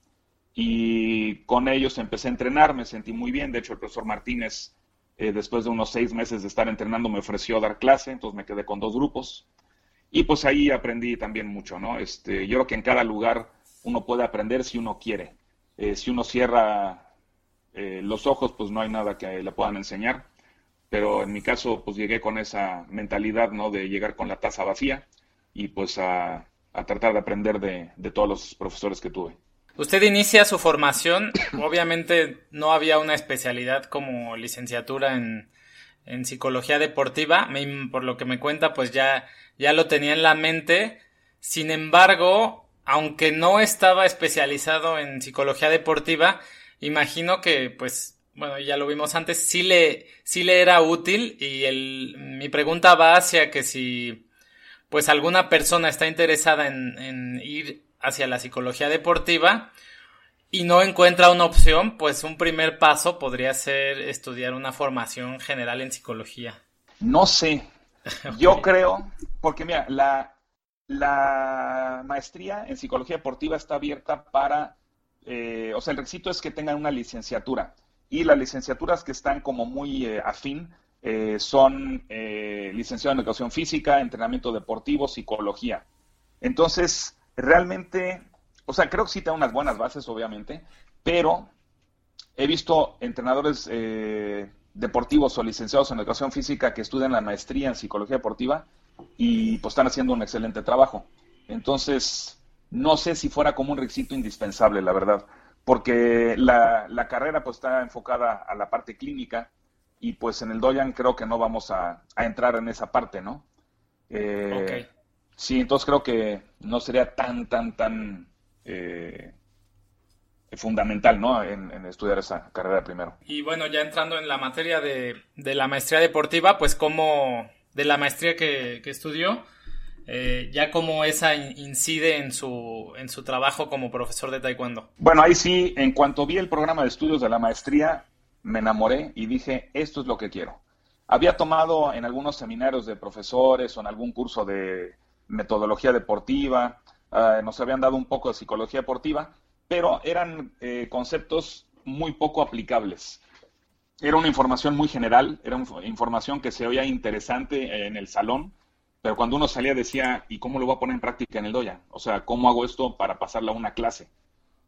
Speaker 2: Y con ellos empecé a entrenar, me sentí muy bien. De hecho, el profesor Martínez, eh, después de unos seis meses de estar entrenando, me ofreció dar clase, entonces me quedé con dos grupos. Y pues ahí aprendí también mucho, ¿no? Este, yo creo que en cada lugar uno puede aprender si uno quiere. Eh, si uno cierra los ojos, pues no hay nada que le puedan enseñar. Pero en mi caso, pues llegué con esa mentalidad, ¿no? De llegar con la taza vacía y pues a, tratar de aprender de, todos los profesores que tuve.
Speaker 1: Usted inicia su formación, obviamente no había una especialidad como licenciatura en, en psicología deportiva, por lo que me cuenta, pues ya, ya lo tenía en la mente. Sin embargo, aunque no estaba especializado en psicología deportiva, imagino que pues bueno, ya lo vimos antes, sí le, sí le era útil y el, mi pregunta va hacia que si pues alguna persona está interesada en, en ir hacia la psicología deportiva y no encuentra una opción, pues un primer paso podría ser estudiar una formación general en psicología.
Speaker 2: No sé, yo creo, porque mira, la, la maestría en psicología deportiva está abierta para eh, o sea, el requisito es que tengan una licenciatura. Y las licenciaturas que están como muy eh, afín eh, son licenciado en educación física, entrenamiento deportivo, psicología. Entonces, realmente, o sea, creo que sí tengo unas buenas bases, obviamente, pero he visto entrenadores deportivos o licenciados en educación física que estudian la maestría en psicología deportiva y pues están haciendo un excelente trabajo. Entonces, no sé si fuera como un requisito indispensable, la verdad, porque la, carrera pues está enfocada a la parte clínica y pues en el Doyan creo que no vamos a, entrar en esa parte, ¿no? Eh, sí, entonces creo que no sería tan, tan, tan eh, fundamental, ¿no? En, estudiar esa carrera primero.
Speaker 1: Y bueno, ya entrando en la materia de, la maestría deportiva, pues como de la maestría que, que estudió, eh, ya cómo esa incide en su, en su trabajo como profesor de taekwondo.
Speaker 2: Bueno, ahí sí, en cuanto vi el programa de estudios de la maestría, me enamoré y dije, esto es lo que quiero. Había tomado en algunos seminarios de profesores o en algún curso de metodología deportiva, eh, nos habían dado un poco de psicología deportiva, pero eran eh, conceptos muy poco aplicables. Era una información muy general, era información que se oía interesante en el salón, pero cuando uno salía decía, ¿y cómo lo voy a poner en práctica en el Doya? O sea, ¿cómo hago esto para pasarla a una clase?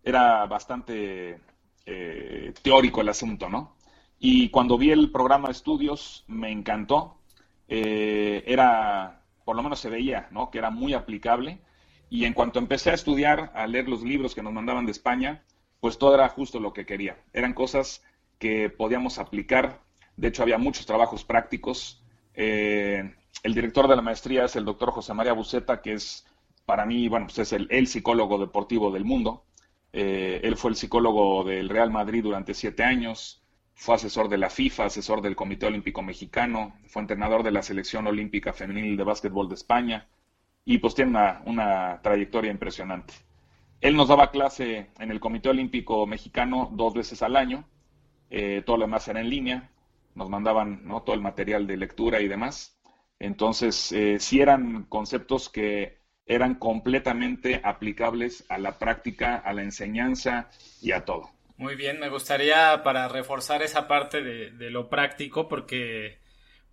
Speaker 2: Era bastante eh, teórico el asunto, ¿no? Y cuando vi el programa de estudios, me encantó. Eh, era, por lo menos se veía, ¿no? Que era muy aplicable. Y en cuanto empecé a estudiar, a leer los libros que nos mandaban de España, pues todo era justo lo que quería. Eran cosas que podíamos aplicar. De hecho, había muchos trabajos prácticos. Eh, el director de la maestría es el doctor José María Buceta, que es para mí, bueno, pues es el, psicólogo deportivo del mundo. Eh, él fue el psicólogo del Real Madrid durante siete años, fue asesor de la FIFA, asesor del Comité Olímpico Mexicano, fue entrenador de la Selección Olímpica Femenil de Básquetbol de España y pues tiene una, trayectoria impresionante. Él nos daba clase en el Comité Olímpico Mexicano dos veces al año, eh, todo lo demás era en línea, nos mandaban todo el material de lectura y demás. Entonces, eh, sí eran conceptos que eran completamente aplicables a la práctica, a la enseñanza y a todo.
Speaker 1: Muy bien, me gustaría para reforzar esa parte de, lo práctico, porque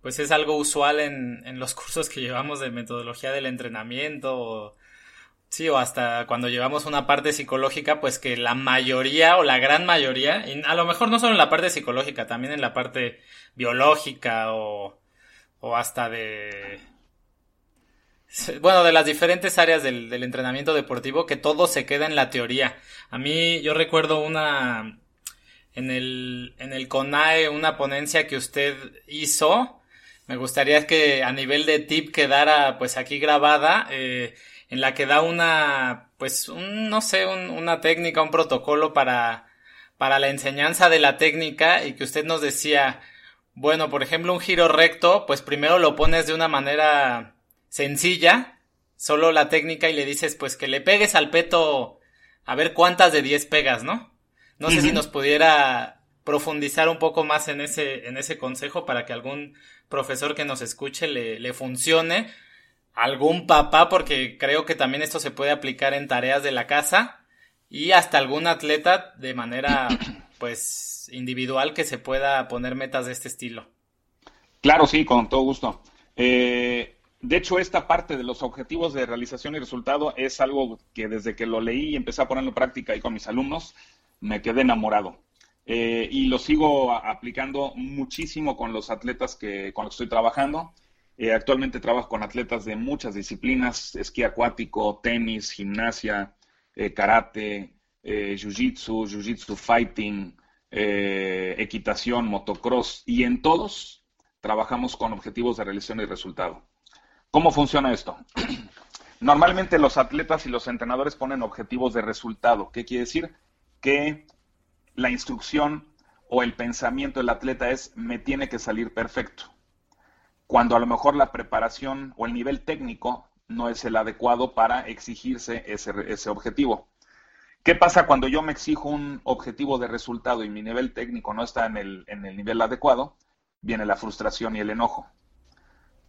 Speaker 1: pues es algo usual en, en, los cursos que llevamos de metodología del entrenamiento, o, sí, o hasta cuando llevamos una parte psicológica, pues que la mayoría o la gran mayoría, y a lo mejor no solo en la parte psicológica, también en la parte biológica o o hasta de... Bueno, de las diferentes áreas del, entrenamiento deportivo, que todo se queda en la teoría. A mí, yo recuerdo una, en el, en el CONAE, una ponencia que usted hizo. Me gustaría que a nivel de tip quedara pues aquí grabada, eh, en la que da una, pues, un, no sé, una técnica, un protocolo para, para la enseñanza de la técnica y que usted nos decía, bueno, por ejemplo, un giro recto, pues primero lo pones de una manera sencilla, solo la técnica y le dices pues que le pegues al peto a ver cuántas de 10 pegas, ¿no? No sé si nos pudiera profundizar un poco más en ese, en ese consejo para que algún profesor que nos escuche le, le funcione, algún papá, porque creo que también esto se puede aplicar en tareas de la casa y hasta algún atleta de manera pues individual que se pueda poner metas de este estilo.
Speaker 2: Claro, sí, con todo gusto. Eh, de hecho, esta parte de los objetivos de realización y resultado es algo que desde que lo leí y empecé a ponerlo en práctica ahí con mis alumnos, me quedé enamorado. Eh, y lo sigo aplicando muchísimo con los atletas que, con los que estoy trabajando. Eh, actualmente trabajo con atletas de muchas disciplinas, esquí acuático, tenis, gimnasia, karate, jiu-jitsu, jiu-jitsu fighting, eh, equitación, motocross y en todos trabajamos con objetivos de realización y resultado. ¿Cómo funciona esto? Normalmente los atletas y los entrenadores ponen objetivos de resultado. ¿Qué quiere decir? Que la instrucción o el pensamiento del atleta es me tiene que salir perfecto. Cuando a lo mejor la preparación o el nivel técnico no es el adecuado para exigirse ese, objetivo. ¿Qué pasa cuando yo me exijo un objetivo de resultado y mi nivel técnico no está en el, nivel adecuado? Viene la frustración y el enojo.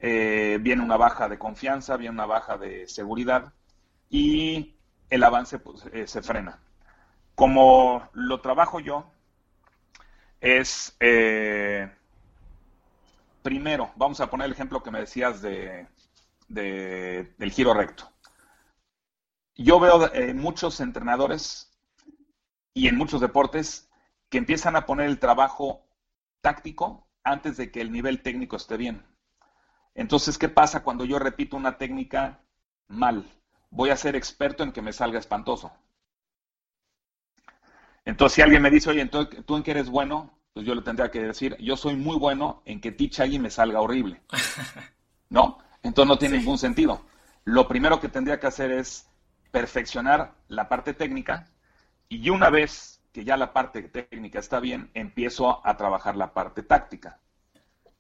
Speaker 2: Eh, viene una baja de confianza, viene una baja de seguridad y el avance pues, eh, se frena. Como lo trabajo yo, es eh, primero, vamos a poner el ejemplo que me decías de, del giro recto yo veo muchos entrenadores y en muchos deportes que empiezan a poner el trabajo táctico antes de que el nivel técnico esté bien. Entonces, ¿qué pasa cuando yo repito una técnica mal? Voy a ser experto en que me salga espantoso. Entonces, si alguien me dice, oye, entonces, ¿tú en qué eres bueno? Pues yo le tendría que decir, yo soy muy bueno en que Tichagi me salga horrible. ¿No? Entonces no tiene ningún sentido. Lo primero que tendría que hacer es perfeccionar la parte técnica y una vez que ya la parte técnica está bien, empiezo a trabajar la parte táctica.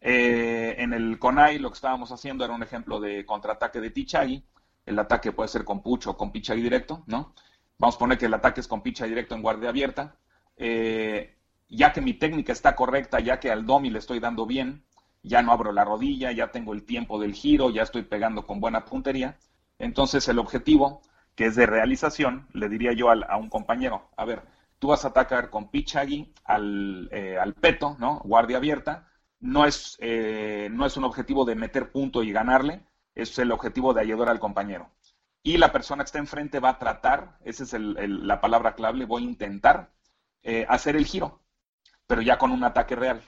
Speaker 2: Eh, en el CONAI lo que estábamos haciendo era un ejemplo de contraataque de Tichagi. El ataque puede ser con pucho o con Pichagi directo, ¿no? Vamos a poner que el ataque es con picha directo en guardia abierta. Eh, ya que mi técnica está correcta, ya que al domi le estoy dando bien, ya no abro la rodilla, ya tengo el tiempo del giro, ya estoy pegando con buena puntería. Entonces el objetivo que es de realización, le diría yo a un compañero, a ver, tú vas a atacar con pichagi al, eh, al peto, ¿no? Guardia abierta, no es, eh, no es un objetivo de meter punto y ganarle, es el objetivo de ayudar al compañero. Y la persona que está enfrente va a tratar, esa es la palabra clave, voy a intentar eh, hacer el giro, pero ya con un ataque real.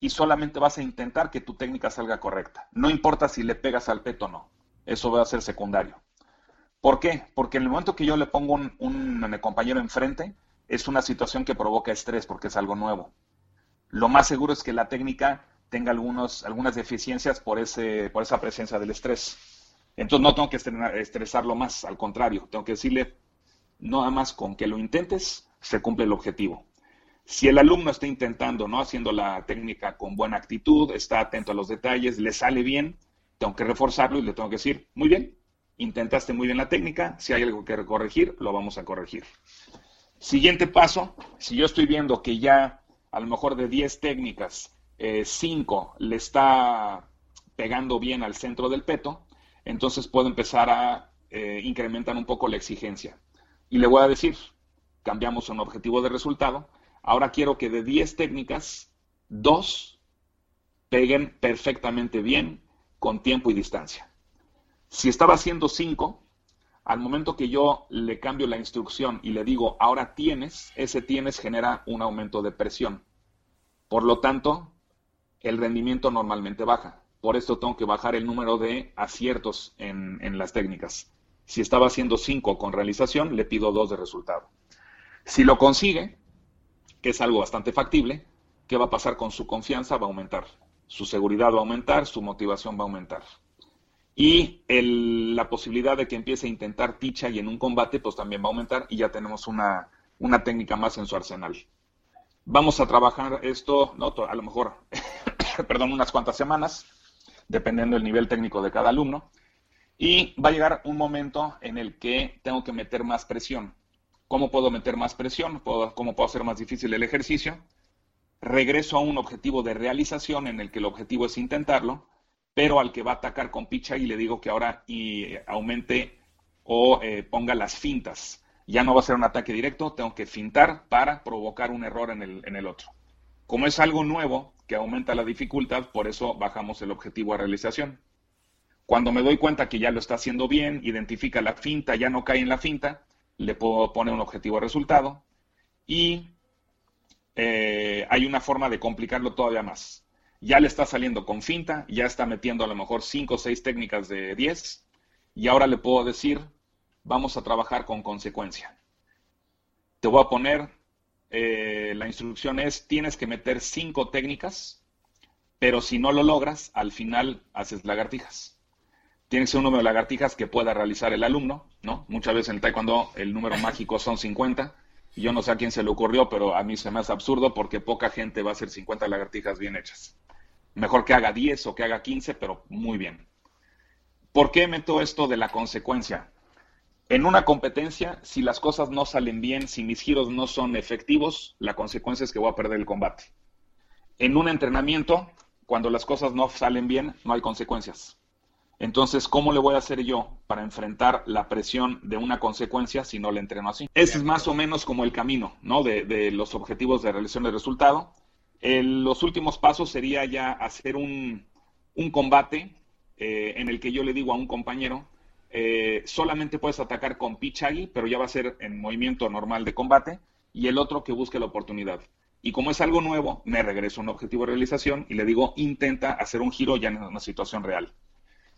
Speaker 2: Y solamente vas a intentar que tu técnica salga correcta. No importa si le pegas al peto o no. Eso va a ser secundario. ¿Por qué? Porque en el momento que yo le pongo un compañero enfrente, es una situación que provoca estrés porque es algo nuevo. Lo más seguro es que la técnica tenga algunos, algunas deficiencias por, ese, por esa presencia del estrés. Entonces no tengo que estresarlo más, al contrario, tengo que decirle, nada más con que lo intentes, se cumple el objetivo. Si el alumno está intentando, ¿no? Haciendo la técnica con buena actitud, está atento a los detalles, le sale bien, tengo que reforzarlo y le tengo que decir, muy bien, intentaste muy bien la técnica, si hay algo que corregir, lo vamos a corregir. Siguiente paso, si yo estoy viendo que ya a lo mejor de 10 técnicas 5 eh, le está pegando bien al centro del peto, entonces puedo empezar a eh, incrementar un poco la exigencia. Y le voy a decir, cambiamos un objetivo de resultado, ahora quiero que de 10 técnicas, 2 peguen perfectamente bien con tiempo y distancia. Si estaba haciendo 5, al momento que yo le cambio la instrucción y le digo, ahora tienes, ese tienes genera un aumento de presión. Por lo tanto, el rendimiento normalmente baja. Por esto tengo que bajar el número de aciertos en, las técnicas. Si estaba haciendo 5 con realización, le pido 2 de resultado. Si lo consigue, que es algo bastante factible, ¿qué va a pasar con su confianza? Va a aumentar. Su seguridad va a aumentar, su motivación va a aumentar. Y la posibilidad de que empiece a intentar ticha y en un combate, pues también va a aumentar y ya tenemos una, una técnica más en su arsenal. Vamos a trabajar esto, ¿no? a lo mejor, perdón, unas cuantas semanas, dependiendo del nivel técnico de cada alumno. Y va a llegar un momento en el que tengo que meter más presión. ¿Cómo puedo meter más presión? ¿Cómo puedo hacer más difícil el ejercicio? Regreso a un objetivo de realización en el que el objetivo es intentarlo, pero al que va a atacar con picha y le digo que ahora y aumente o eh, ponga las fintas ya no va a ser un ataque directo, tengo que fintar para provocar un error en el, en el otro. Como es algo nuevo que aumenta la dificultad, por eso bajamos el objetivo a realización. Cuando me doy cuenta que ya lo está haciendo bien, identifica la finta, ya no cae en la finta, le puedo poner un objetivo a resultado y eh, hay una forma de complicarlo todavía más. Ya le está saliendo con finta, ya está metiendo a lo mejor 5 o 6 técnicas de 10 y ahora le puedo decir, vamos a trabajar con consecuencia. Te voy a poner, eh, la instrucción es, tienes que meter cinco técnicas, pero si no lo logras, al final haces lagartijas. Tiene que ser un número de lagartijas que pueda realizar el alumno, ¿no? Muchas veces en el taekwondo el número mágico son 50. Y yo no sé a quién se le ocurrió, pero a mí se me hace absurdo porque poca gente va a hacer 50 lagartijas bien hechas. Mejor que haga 10 o que haga 15, pero muy bien. ¿Por qué meto esto de la consecuencia? En una competencia, si las cosas no salen bien, si mis giros no son efectivos, la consecuencia es que voy a perder el combate. En un entrenamiento, cuando las cosas no salen bien, no hay consecuencias. Entonces, ¿cómo le voy a hacer yo para enfrentar la presión de una consecuencia si no le entreno así? Ese es más o menos como el camino, ¿no? De, los objetivos de realización de resultado. Los últimos pasos sería ya hacer un, combate eh, en el que yo le digo a un compañero, eh, solamente puedes atacar con Pichagi, pero ya va a ser en movimiento normal de combate, y el otro que busque la oportunidad. Y como es algo nuevo, me regreso a un objetivo de realización y le digo, intenta hacer un giro ya en una situación real.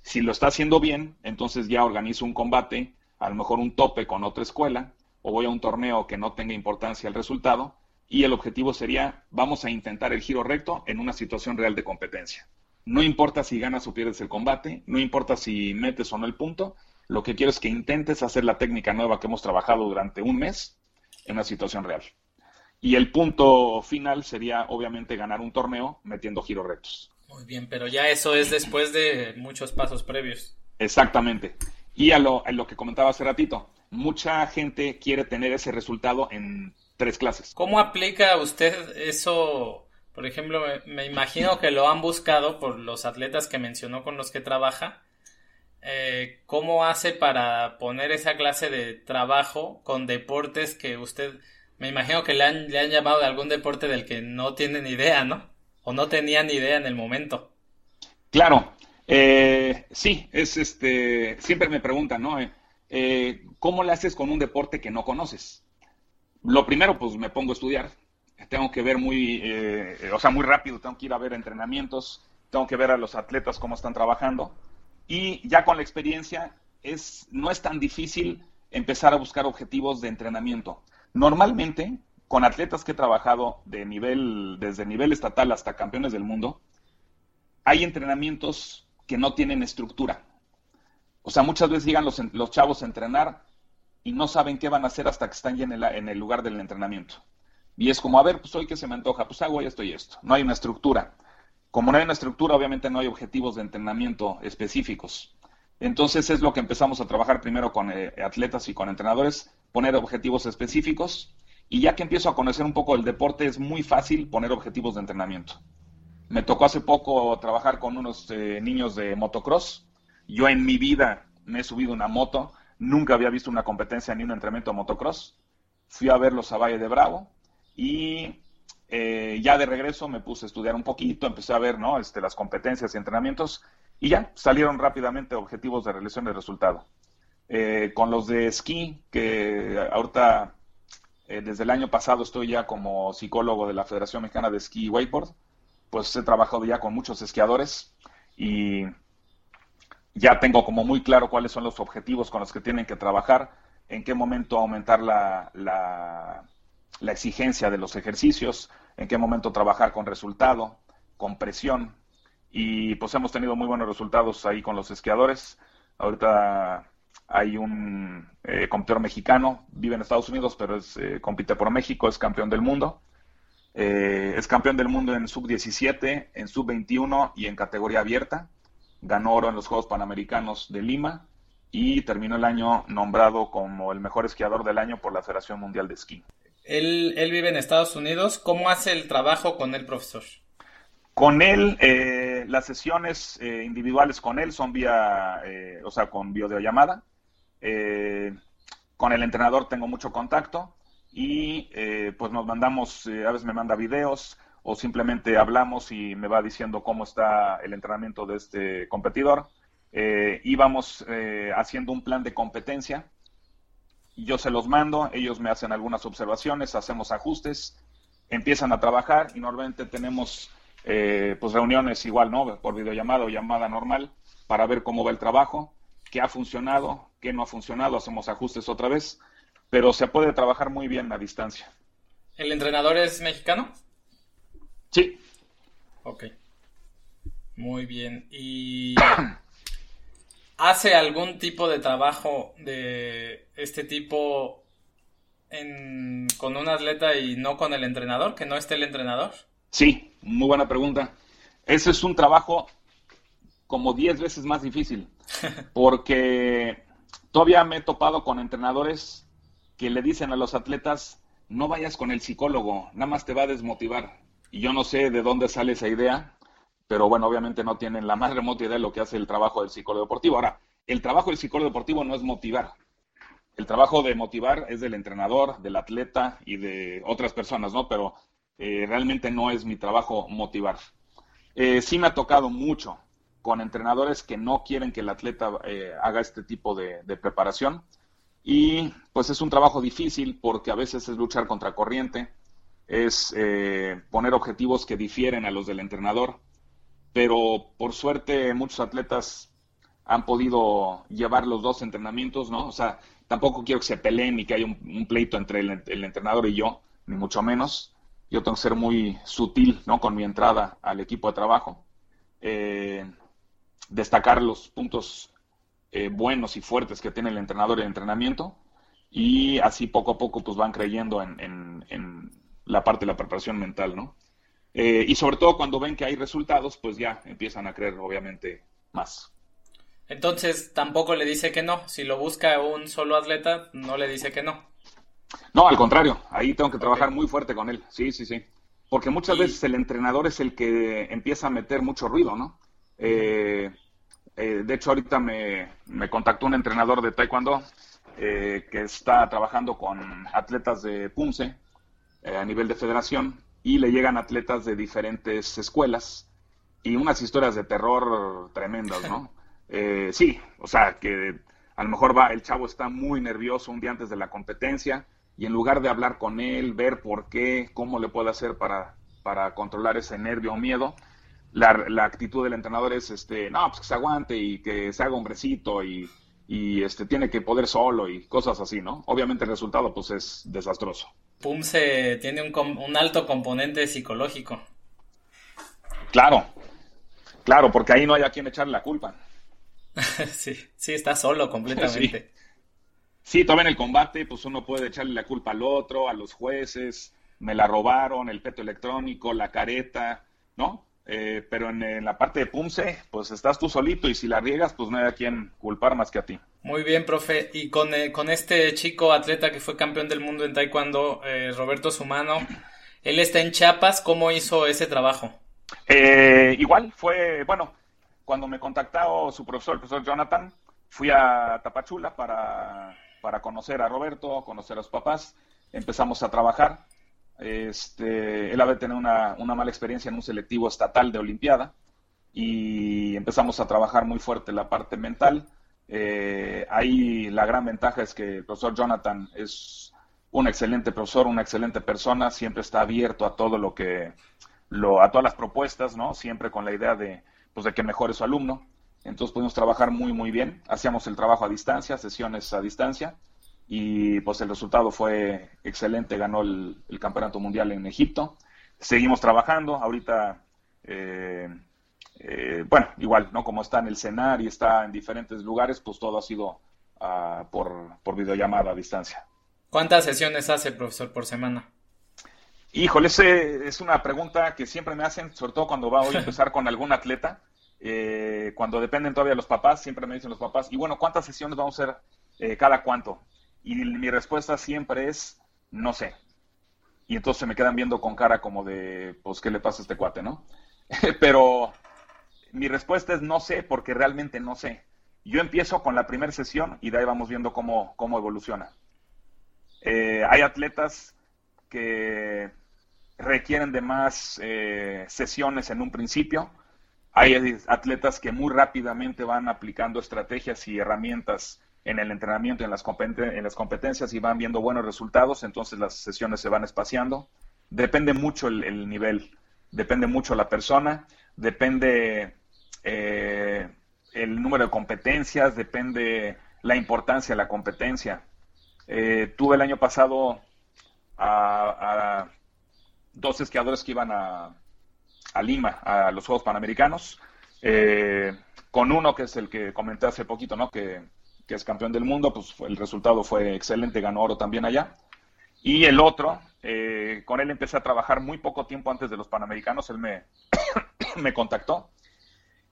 Speaker 2: Si lo está haciendo bien, entonces ya organizo un combate, a lo mejor un tope con otra escuela, o voy a un torneo que no tenga importancia el resultado, y el objetivo sería, vamos a intentar el giro recto en una situación real de competencia. No importa si ganas o pierdes el combate, no importa si metes o no el punto, lo que quiero es que intentes hacer la técnica nueva que hemos trabajado durante un mes en una situación real. Y el punto final sería obviamente ganar un torneo metiendo giros rectos.
Speaker 1: Muy bien, pero ya eso es después de muchos pasos previos.
Speaker 2: Exactamente. Y a lo, a lo que comentaba hace ratito, mucha gente quiere tener ese resultado en tres clases.
Speaker 1: ¿Cómo aplica usted eso por ejemplo, me, imagino que lo han buscado por los atletas que mencionó con los que trabaja. Eh, ¿Cómo hace para poner esa clase de trabajo con deportes que usted, me imagino que le han, le han llamado de algún deporte del que no tiene ni idea, ¿no? O no tenía ni idea en el momento.
Speaker 2: Claro, Eh, sí, es este, siempre me preguntan, ¿no? Eh, ¿Cómo le haces con un deporte que no conoces? Lo primero, pues me pongo a estudiar. Tengo que ver muy, o sea, muy rápido, tengo que ir a ver entrenamientos, tengo que ver a los atletas cómo están trabajando. Y ya con la experiencia, es, no es tan difícil empezar a buscar objetivos de entrenamiento. Normalmente, con atletas que he trabajado de nivel, desde nivel estatal hasta campeones del mundo, hay entrenamientos que no tienen estructura. O sea, muchas veces llegan los, los chavos a entrenar y no saben qué van a hacer hasta que están ya en el, lugar del entrenamiento. Y es como, a ver, pues hoy que se me antoja, pues hago esto y esto. No hay una estructura. Como no hay una estructura, obviamente no hay objetivos de entrenamiento específicos. Entonces es lo que empezamos a trabajar primero con eh, atletas y con entrenadores, poner objetivos específicos. Y ya que empiezo a conocer un poco el deporte, es muy fácil poner objetivos de entrenamiento. Me tocó hace poco trabajar con unos eh, niños de motocross. Yo en mi vida me he subido una moto, nunca había visto una competencia ni un entrenamiento motocross. Fui a verlos a Valle de Bravo y eh, ya de regreso me puse a estudiar un poquito, empecé a ver ¿no? este, las competencias y entrenamientos y ya salieron rápidamente objetivos de realización de resultado. Eh, con los de esquí, que ahorita eh, desde el año pasado estoy ya como psicólogo de la Federación Mexicana de Esquí y Wakeboard, pues he trabajado ya con muchos esquiadores y ya tengo como muy claro cuáles son los objetivos con los que tienen que trabajar, en qué momento aumentar la, la, la exigencia de los ejercicios, en qué momento trabajar con resultado, con presión. Y pues hemos tenido muy buenos resultados ahí con los esquiadores. Ahorita hay un eh, competidor mexicano, vive en Estados Unidos, pero es, eh, compite por México, es campeón del mundo. Eh, es campeón del mundo en sub-17, en sub-21 y en categoría abierta. Ganó oro en los Juegos Panamericanos de Lima y terminó el año nombrado como el mejor esquiador del año por la Federación Mundial de Esquí.
Speaker 1: Él, vive en Estados Unidos. ¿Cómo hace el trabajo con el profesor?
Speaker 2: Con él, eh, las sesiones eh, individuales con él son vía, eh, o sea, con videollamada. con el entrenador tengo mucho contacto y pues nos mandamos, a veces me manda videos o simplemente hablamos y me va diciendo cómo está el entrenamiento de este competidor. y vamos haciendo un plan de competencia yo se los mando, ellos me hacen algunas observaciones, hacemos ajustes, empiezan a trabajar y normalmente tenemos eh, pues reuniones igual, ¿no? Por videollamada o llamada normal para ver cómo va el trabajo, qué ha funcionado, qué no ha funcionado, hacemos ajustes otra vez, pero se puede trabajar muy bien a distancia.
Speaker 1: ¿El entrenador es mexicano?
Speaker 2: Sí.
Speaker 1: Ok. Muy bien. Y hace algún tipo de trabajo de este tipo con un atleta y no con el entrenador, que no esté el entrenador?
Speaker 2: Sí, muy buena pregunta. Ese es un trabajo como 10 veces más difícil, porque todavía me he topado con entrenadores que le dicen a los atletas, no vayas con el psicólogo, nada más te va a desmotivar. Y yo no sé de dónde sale esa idea, pero bueno, obviamente no tienen la más remota idea de lo que hace el trabajo del psicólogo deportivo. Ahora, el trabajo del psicólogo deportivo no es motivar. El trabajo de motivar es del entrenador, del atleta y de otras personas, ¿no? Pero eh, realmente no es mi trabajo motivar. Eh, sí me ha tocado mucho con entrenadores que no quieren que el atleta eh, haga este tipo de, de, preparación. Y pues es un trabajo difícil porque a veces es luchar contra corriente, es poner objetivos que difieren a los del entrenador pero por suerte muchos atletas han podido llevar los dos entrenamientos, ¿no? O sea, tampoco quiero que se peleen ni que haya un, pleito entre el, entrenador y yo, ni mucho menos. Yo tengo que ser muy sutil, ¿no? Con mi entrada al equipo de trabajo. Eh, destacar los puntos eh, buenos y fuertes que tiene el entrenador en el entrenamiento y así poco a poco pues van creyendo en, en la parte de la preparación mental, ¿no? Eh, y sobre todo cuando ven que hay resultados, pues ya empiezan a creer, obviamente, más.
Speaker 1: Entonces tampoco le dice que no. Si lo busca un solo atleta, no le dice que no.
Speaker 2: No, al contrario, ahí tengo que trabajar muy fuerte con él. Sí, sí, sí. Porque muchas veces el entrenador es el que empieza a meter mucho ruido, ¿no? Eh, eh, de hecho, ahorita me, me, contactó un entrenador de Taekwondo que está trabajando con atletas de Punce a nivel de federación y le llegan atletas de diferentes escuelas y unas historias de terror tremendas, ¿no? Eh, sí, o sea, que a lo mejor va, el chavo está muy nervioso un día antes de la competencia y en lugar de hablar con él, ver por qué, cómo le puede hacer para, para controlar ese nervio o miedo, la, la, actitud del entrenador es, este, no, pues que se aguante y que se haga hombrecito y, y este, tiene que poder solo y cosas así, ¿no? Obviamente el resultado pues es desastroso.
Speaker 1: Se tiene un, un alto componente psicológico.
Speaker 2: Claro, claro, porque ahí no hay a quien echarle la culpa.
Speaker 1: sí, sí, está solo completamente.
Speaker 2: Sí. sí, todavía en el combate, pues uno puede echarle la culpa al otro, a los jueces, me la robaron, el peto electrónico, la careta, ¿no? Eh, pero en, la parte de Pumse, pues estás tú solito y si la riegas, pues no hay a quien culpar más que a ti.
Speaker 1: Muy bien, profe. Y con, eh, con este chico atleta que fue campeón del mundo en Taekwondo, eh, Roberto Sumano, él está en Chiapas, ¿cómo hizo ese trabajo?
Speaker 2: igual, fue, bueno, cuando me contactó su profesor, el profesor Jonathan, fui a Tapachula para, para conocer a Roberto, conocer a sus papás, empezamos a trabajar este, él había tenido una, mala experiencia en un selectivo estatal de Olimpiada y empezamos a trabajar muy fuerte la parte mental. Eh, ahí la gran ventaja es que el profesor Jonathan es un excelente profesor, una excelente persona, siempre está abierto a todo lo que, lo, a todas las propuestas, ¿no? Siempre con la idea de, pues, de que mejore su alumno. Entonces pudimos trabajar muy, muy bien. Hacíamos el trabajo a distancia, sesiones a distancia y pues el resultado fue excelente, ganó el, campeonato mundial en Egipto. Seguimos trabajando, ahorita, eh, eh, bueno, igual, ¿no? Como está en el CENAR y está en diferentes lugares, pues todo ha sido uh, por, por videollamada a distancia.
Speaker 1: ¿Cuántas sesiones hace, profesor, por semana?
Speaker 2: Híjole, ese es una pregunta que siempre me hacen, sobre todo cuando va hoy a empezar con algún atleta. Eh, cuando dependen todavía los papás, siempre me dicen los papás, y bueno, ¿cuántas sesiones vamos a hacer cada cuánto? Y mi respuesta siempre es, no sé. Y entonces se me quedan viendo con cara como de, pues, ¿qué le pasa a este cuate, no? Pero mi respuesta es no sé, porque realmente no sé. Yo empiezo con la primera sesión y de ahí vamos viendo cómo, cómo evoluciona. Eh, hay atletas que requieren de más eh, sesiones en un principio. Hay atletas que muy rápidamente van aplicando estrategias y herramientas en el entrenamiento, en las, en las competencias y van viendo buenos resultados, entonces las sesiones se van espaciando. Depende mucho el, nivel, depende mucho la persona, depende eh, el número de competencias, depende la importancia de la competencia. Eh, tuve el año pasado a, dos esquiadores que iban a, Lima, a los Juegos Panamericanos, eh, con uno que es el que comenté hace poquito, ¿no? Que que es campeón del mundo, pues el resultado fue excelente, ganó oro también allá. Y el otro, eh, con él empecé a trabajar muy poco tiempo antes de los Panamericanos, él me, me contactó.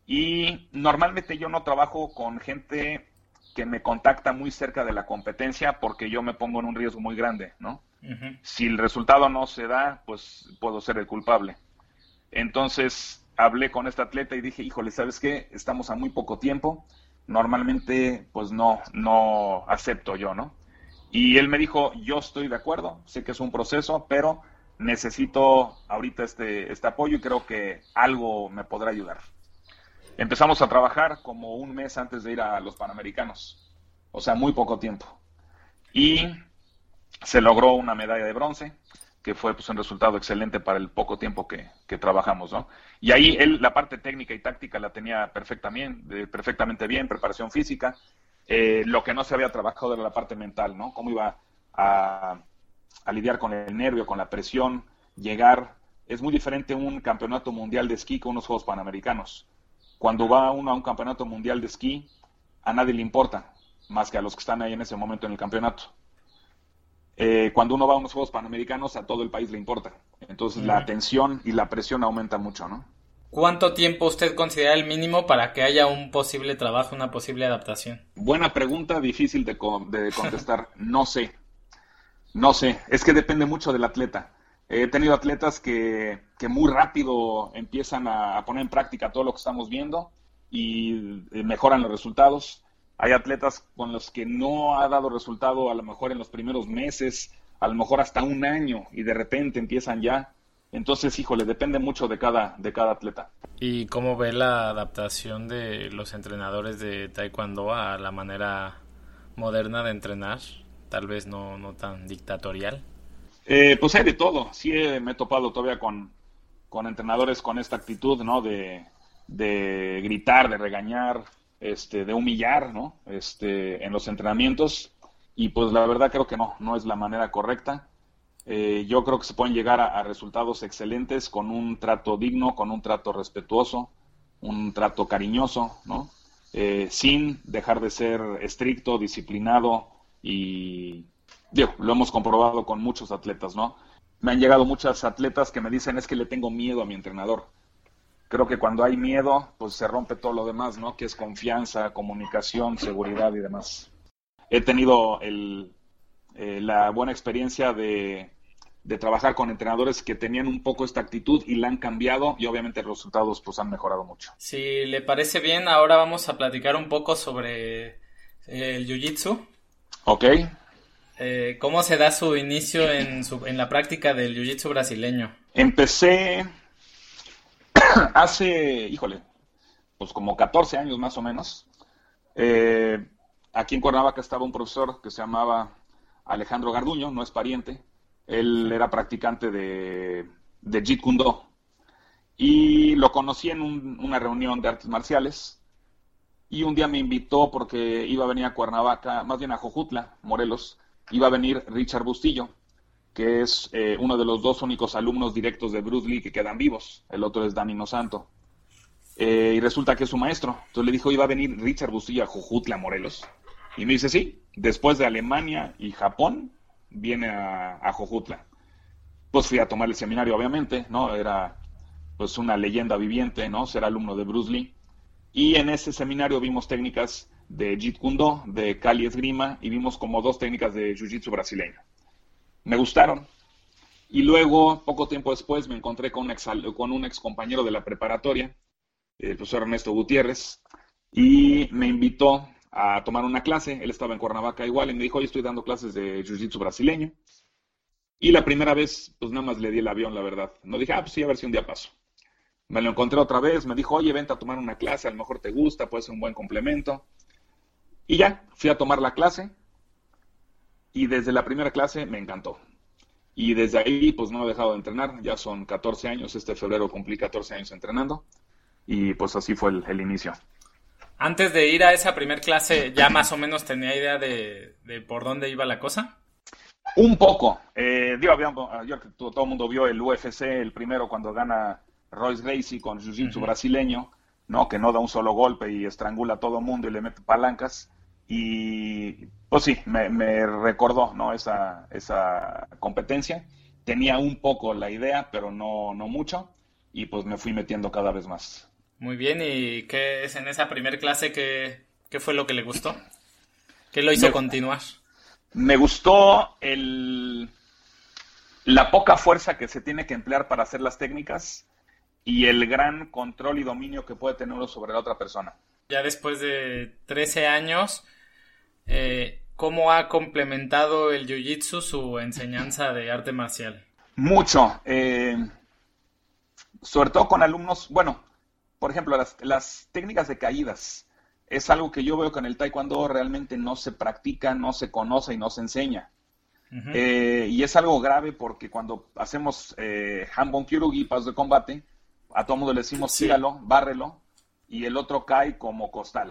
Speaker 2: Y normalmente yo no trabajo con gente que me contacta muy cerca de la competencia porque yo me pongo en un riesgo muy grande, ¿no? Si el resultado no se da, pues puedo ser el culpable. Entonces hablé con este atleta y dije, híjole, ¿sabes qué? Estamos a muy poco tiempo normalmente pues no, no acepto yo, ¿no? Y él me dijo, yo estoy de acuerdo, sé que es un proceso, pero necesito ahorita este, este apoyo y creo que algo me podrá ayudar. Empezamos a trabajar como un mes antes de ir a los Panamericanos, o sea, muy poco tiempo. Y se logró una medalla de bronce que fue pues, un resultado excelente para el poco tiempo que, trabajamos, ¿no? Y ahí él la parte técnica y táctica la tenía perfectamente, perfectamente bien, preparación física. Eh, lo que no se había trabajado era la parte mental, ¿no? Cómo iba a, lidiar con el nervio, con la presión, llegar. Es muy diferente un campeonato mundial de esquí que unos Juegos Panamericanos. Cuando va uno a un campeonato mundial de esquí, a nadie le importa, más que a los que están ahí en ese momento en el campeonato. Eh, cuando uno va a unos Juegos Panamericanos, a todo el país le importa. Entonces la tensión y la presión aumenta mucho, ¿no?
Speaker 1: ¿Cuánto tiempo usted considera el mínimo para que haya un posible trabajo, una posible adaptación?
Speaker 2: Buena pregunta, difícil de, contestar. no sé. No sé. Es que depende mucho del atleta. He tenido atletas que, muy rápido empiezan a, poner en práctica todo lo que estamos viendo y eh, mejoran los resultados. Hay atletas con los que no ha dado resultado a lo mejor en los primeros meses, a lo mejor hasta un año y de repente empiezan ya. Entonces, híjole, depende mucho de cada, de cada atleta.
Speaker 1: ¿Y cómo ve la adaptación de los entrenadores de Taekwondo a la manera moderna de entrenar? Tal vez no, no tan dictatorial.
Speaker 2: Eh, pues hay de todo. Sí me he topado todavía con, con entrenadores con esta actitud, ¿no? De, de gritar, de regañar, este, de humillar, ¿no? Este, en los entrenamientos. Y pues la verdad creo que no, no es la manera correcta. Eh, yo creo que se pueden llegar a, resultados excelentes con un trato digno, con un trato respetuoso, un trato cariñoso, ¿no? Eh, sin dejar de ser estricto, disciplinado y digo, lo hemos comprobado con muchos atletas, ¿no? Me han llegado muchas atletas que me dicen es que le tengo miedo a mi entrenador. Creo que cuando hay miedo, pues se rompe todo lo demás, ¿no? Que es confianza, comunicación, seguridad y demás. He tenido el, eh, la buena experiencia de de trabajar con entrenadores que tenían un poco esta actitud y la han cambiado y obviamente los resultados pues han mejorado mucho.
Speaker 1: Si le parece bien, ahora vamos a platicar un poco sobre eh, el Jiu-Jitsu.
Speaker 2: Ok.
Speaker 1: Eh, ¿Cómo se da su inicio en, su, en la práctica del Jiu-Jitsu brasileño?
Speaker 2: Empecé hace, híjole, pues como 14 años más o menos. Eh, aquí en Cuernavaca estaba un profesor que se llamaba Alejandro Garduño, no es pariente, él era practicante de, de Jeet Kune Do. Y lo conocí en una reunión de artes marciales. Y un día me invitó porque iba a venir a Cuernavaca, más bien a Jojutla, Morelos. Iba a venir Richard Bustillo, que es eh, uno de los dos únicos alumnos directos de Bruce Lee que quedan vivos. El otro es Danny Santo. Eh, y resulta que es su maestro. Entonces le dijo, iba a venir Richard Bustillo a Jojutla, Morelos. Y me dice, sí, después de Alemania y Japón, viene a, Jojutla. Pues fui a tomar el seminario, obviamente, ¿no? Era pues una leyenda viviente, ¿no? Ser alumno de Bruce Lee. Y en ese seminario vimos técnicas de Jeet Kune Do, de Kali Esgrima, y vimos como dos técnicas de Jiu-Jitsu brasileño. Me gustaron. Y luego, poco tiempo después, me encontré con un ex, con un ex compañero de la preparatoria, el profesor Ernesto Gutiérrez, y me invitó a tomar una clase. Él estaba en Cuernavaca igual y me dijo, hoy estoy dando clases de Jiu-Jitsu brasileño. Y la primera vez, pues nada más le di el avión, la verdad. No dije, ah, pues sí, a ver si un día paso. Me lo encontré otra vez, me dijo, oye, vente a tomar una clase, a lo mejor te gusta, puede ser un buen complemento. Y ya, fui a tomar la clase y desde la primera clase me encantó. Y desde ahí, pues no he dejado de entrenar, ya son 14 años, este febrero cumplí 14 años entrenando y pues así fue el todo
Speaker 1: antes de ir a esa primer clase, ¿ya más o menos tenía idea de, por dónde iba la cosa?
Speaker 2: Un poco. Eh, digo, todo el mundo vio el UFC, el primero cuando gana Royce Gracie con Jiu-Jitsu brasileño, ¿no? Que no da un solo golpe y estrangula a todo el mundo y le mete palancas. Y pues sí, me, me recordó, ¿no? Esa, esa competencia. Tenía un poco la idea, pero no, no mucho. Y pues me fui metiendo cada vez más.
Speaker 1: Muy bien, ¿y qué es en esa primer clase? ¿Qué, fue lo que le gustó? ¿Qué lo hizo continuar?
Speaker 2: Me gustó el, la poca fuerza que se tiene que emplear para hacer las técnicas y el gran control y dominio que puede tener uno sobre la otra persona.
Speaker 1: Ya después de 13 años, eh, ¿cómo ha complementado el Jiu-Jitsu su enseñanza de arte marcial?
Speaker 2: Mucho. Eh, sobre todo con alumnos, bueno, por ejemplo, las, técnicas de caídas es algo que yo veo que en el taekwondo realmente no se practica, no se conoce y no se enseña. Eh, y es algo grave porque cuando hacemos eh, Hanbon Kyurugi, paso de combate, a todo mundo le decimos sí. bárrelo, y el otro cae como costal.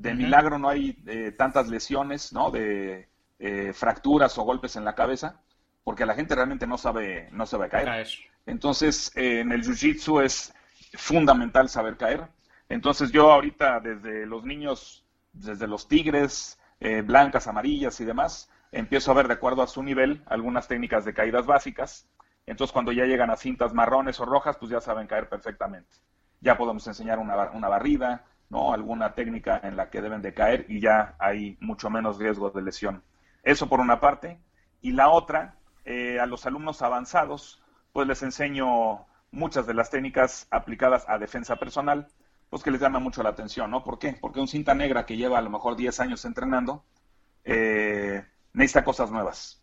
Speaker 2: De milagro no hay eh, tantas lesiones, ¿no? De eh, fracturas o golpes en la cabeza, porque la gente realmente no sabe, no sabe caer. Entonces, en el jiu-jitsu es fundamental saber caer. Entonces yo ahorita desde los niños, desde los tigres, eh, blancas, amarillas y demás, empiezo a ver de acuerdo a su nivel algunas técnicas de caídas básicas. Entonces cuando ya llegan a cintas marrones o rojas, pues ya saben caer perfectamente. Ya podemos enseñar una, una barrida, ¿no? Alguna técnica en la que deben de caer y ya hay mucho menos riesgo de lesión. Eso por una parte. Y la otra, eh, a los alumnos avanzados, pues les enseño muchas de las técnicas aplicadas a defensa personal, pues que les llama mucho la atención, ¿no? ¿Por qué? Porque un cinta negra que lleva a lo mejor 10 años entrenando, eh, necesita cosas nuevas.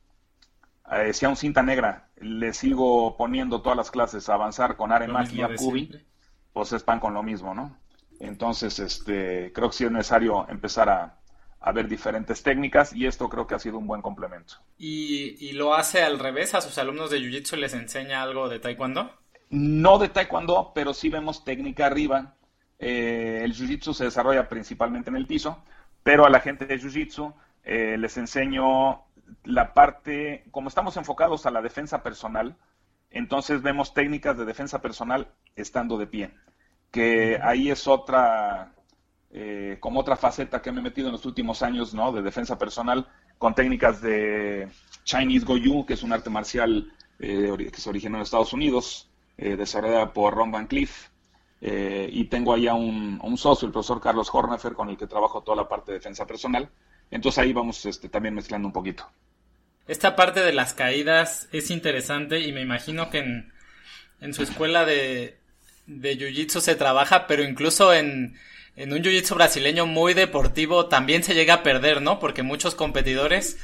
Speaker 2: Eh, si a un cinta negra le sigo poniendo todas las clases a avanzar con Aremaki y Akubi, pues es pan con lo mismo, ¿no? Entonces, este, creo que sí es necesario empezar a, a ver diferentes técnicas y esto creo que ha sido un buen complemento.
Speaker 1: ¿Y, lo hace al revés? ¿A sus alumnos de Jiu-Jitsu les enseña algo de Taekwondo?
Speaker 2: No de Taekwondo, pero sí vemos técnica arriba. Eh, el Jiu-Jitsu se desarrolla principalmente en el piso, pero a la gente de Jiu-Jitsu eh, les enseño la parte, como estamos enfocados a la defensa personal, entonces vemos técnicas de defensa personal estando de pie, que ahí es otra eh, como otra faceta que me he metido en los últimos años, ¿no? De defensa personal, con técnicas de Chinese Goju, que es un arte marcial eh, que se originó en Estados Unidos, eh, desarrollada por Ron Van Cliff. y tengo ahí a un, socio, el profesor Carlos Hornefer, con el que trabajo toda la parte de defensa personal. Entonces ahí vamos este, también mezclando un poquito.
Speaker 1: Esta parte de las caídas es interesante y me imagino que en, en su escuela de, de Jiu-Jitsu se trabaja, pero incluso en, en un jiu-jitsu brasileño muy deportivo también se llega a perder, ¿no? Porque muchos competidores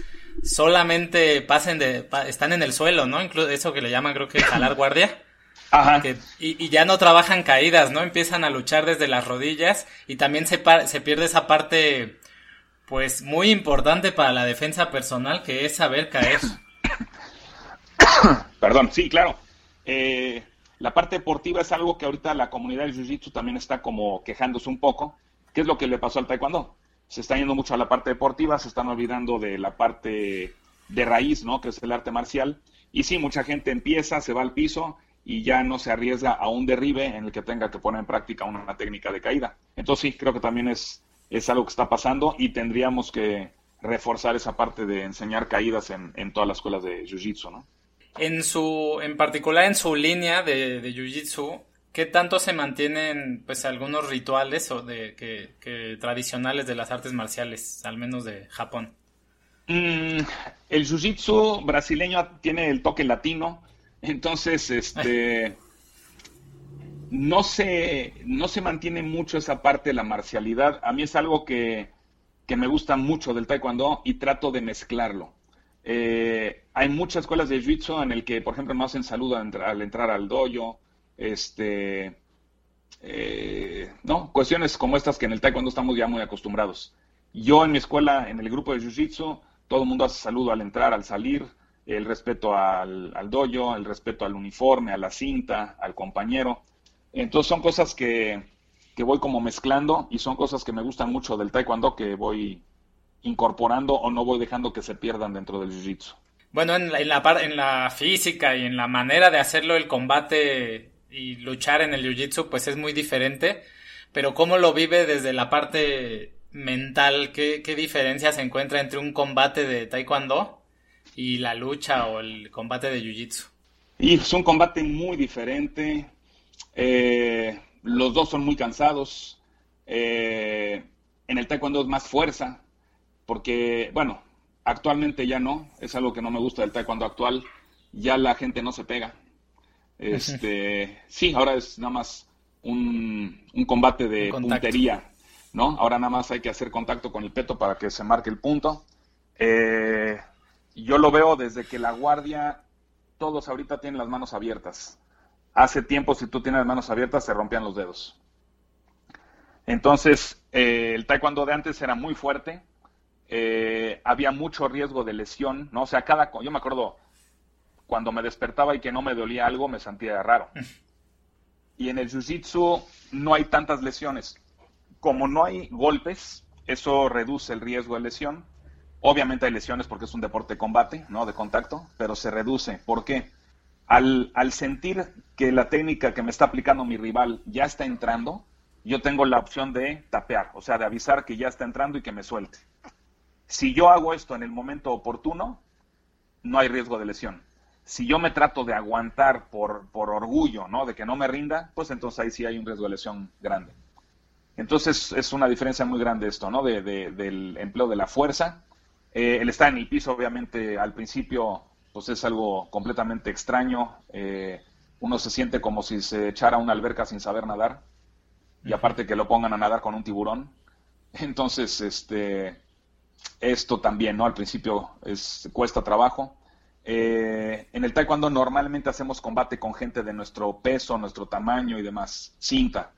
Speaker 1: solamente pasen de, están en el suelo, ¿no? Incluso eso que le llaman creo que jalar guardia. Ajá. y, ya no trabajan caídas, ¿no? Empiezan a luchar desde las rodillas y también se, se pierde esa parte, pues, muy importante para la defensa personal que es saber caer.
Speaker 2: Perdón, sí, claro. Eh, la parte deportiva es algo que ahorita la comunidad del Jiu-Jitsu también está como quejándose un poco. ¿Qué es lo que le pasó al Taekwondo? Se está yendo mucho a la parte deportiva, se están olvidando de la parte de raíz, ¿no? Que es el arte marcial. Y sí, mucha gente empieza, se va al piso y ya no se arriesga a un derribe en el que tenga que poner en práctica una, técnica de caída. Entonces sí, creo que también es, es algo que está pasando y tendríamos que reforzar esa parte de enseñar caídas en, en todas las escuelas de Jiu-Jitsu, ¿no?
Speaker 1: En su, en particular en su línea de, de Jiu-Jitsu, ¿qué tanto se mantienen pues algunos rituales o de que, tradicionales de las artes marciales, al menos de Japón?
Speaker 2: Mm, el Jiu-Jitsu brasileño tiene el toque latino, entonces este no se, no se mantiene mucho esa parte de la marcialidad. A mí es algo que, que me gusta mucho del taekwondo y trato de mezclarlo. Eh, hay muchas escuelas de jiu-jitsu en el que, por ejemplo, no hacen saludo al entrar al dojo, este, eh, no, cuestiones como estas que en el taekwondo estamos ya muy acostumbrados. Yo en mi escuela, en el grupo de jiu-jitsu, todo el mundo hace saludo al entrar, al salir, el respeto al, al dojo, el respeto al uniforme, a la cinta, al compañero. Entonces son cosas que, que voy como mezclando y son cosas que me gustan mucho del taekwondo que voy incorporando o no voy dejando que se pierdan dentro del jiu-jitsu.
Speaker 1: Bueno, en la, en, la, en la física y en la manera de hacerlo el combate y luchar en el jiu-jitsu pues es muy diferente, pero ¿cómo lo vive desde la parte mental? ¿Qué, qué diferencia se encuentra entre un combate de taekwondo y la lucha o el combate de jiu-jitsu?
Speaker 2: Y es un combate muy diferente. Eh, los dos son muy cansados. Eh, en el taekwondo es más fuerza, porque, bueno, actualmente ya no, es algo que no me gusta del taekwondo actual, ya la gente no se pega. Este, sí, ahora es nada más un, combate de puntería, ¿no? Ahora nada más hay que hacer contacto con el peto para que se marque el punto. Eh, yo lo veo desde que la guardia, todos ahorita tienen las manos abiertas. Hace tiempo, si tú tienes las manos abiertas, se rompían los dedos. Entonces, eh, el taekwondo de antes era muy fuerte, eh, había mucho riesgo de lesión, ¿no? O sea, cada, yo me acuerdo cuando me despertaba y que no me dolía algo, me sentía raro. Y en el jiu-jitsu no hay tantas lesiones. Como no hay golpes, eso reduce el riesgo de lesión. Obviamente hay lesiones porque es un deporte de combate, ¿no? De contacto, pero se reduce. ¿Por qué? Al, al sentir que la técnica que me está aplicando mi rival ya está entrando, yo tengo la opción de tapear, o sea, de avisar que ya está entrando y que me suelte. Si yo hago esto en el momento oportuno, no hay riesgo de lesión. Si yo me trato de aguantar por, por orgullo, ¿no? De que no me rinda, pues entonces ahí sí hay un riesgo de lesión grande. Entonces es una diferencia muy grande esto, ¿no? De, del empleo de la fuerza. Eh, el estar en el piso, obviamente, al principio, pues es algo completamente extraño. Eh, uno se siente como si se echara a una alberca sin saber nadar. Y aparte que lo pongan a nadar con un tiburón. Entonces, este, esto también, ¿no? Al principio es, cuesta trabajo. Eh, en el taekwondo normalmente hacemos combate con gente de nuestro peso, nuestro tamaño y demás, cinta.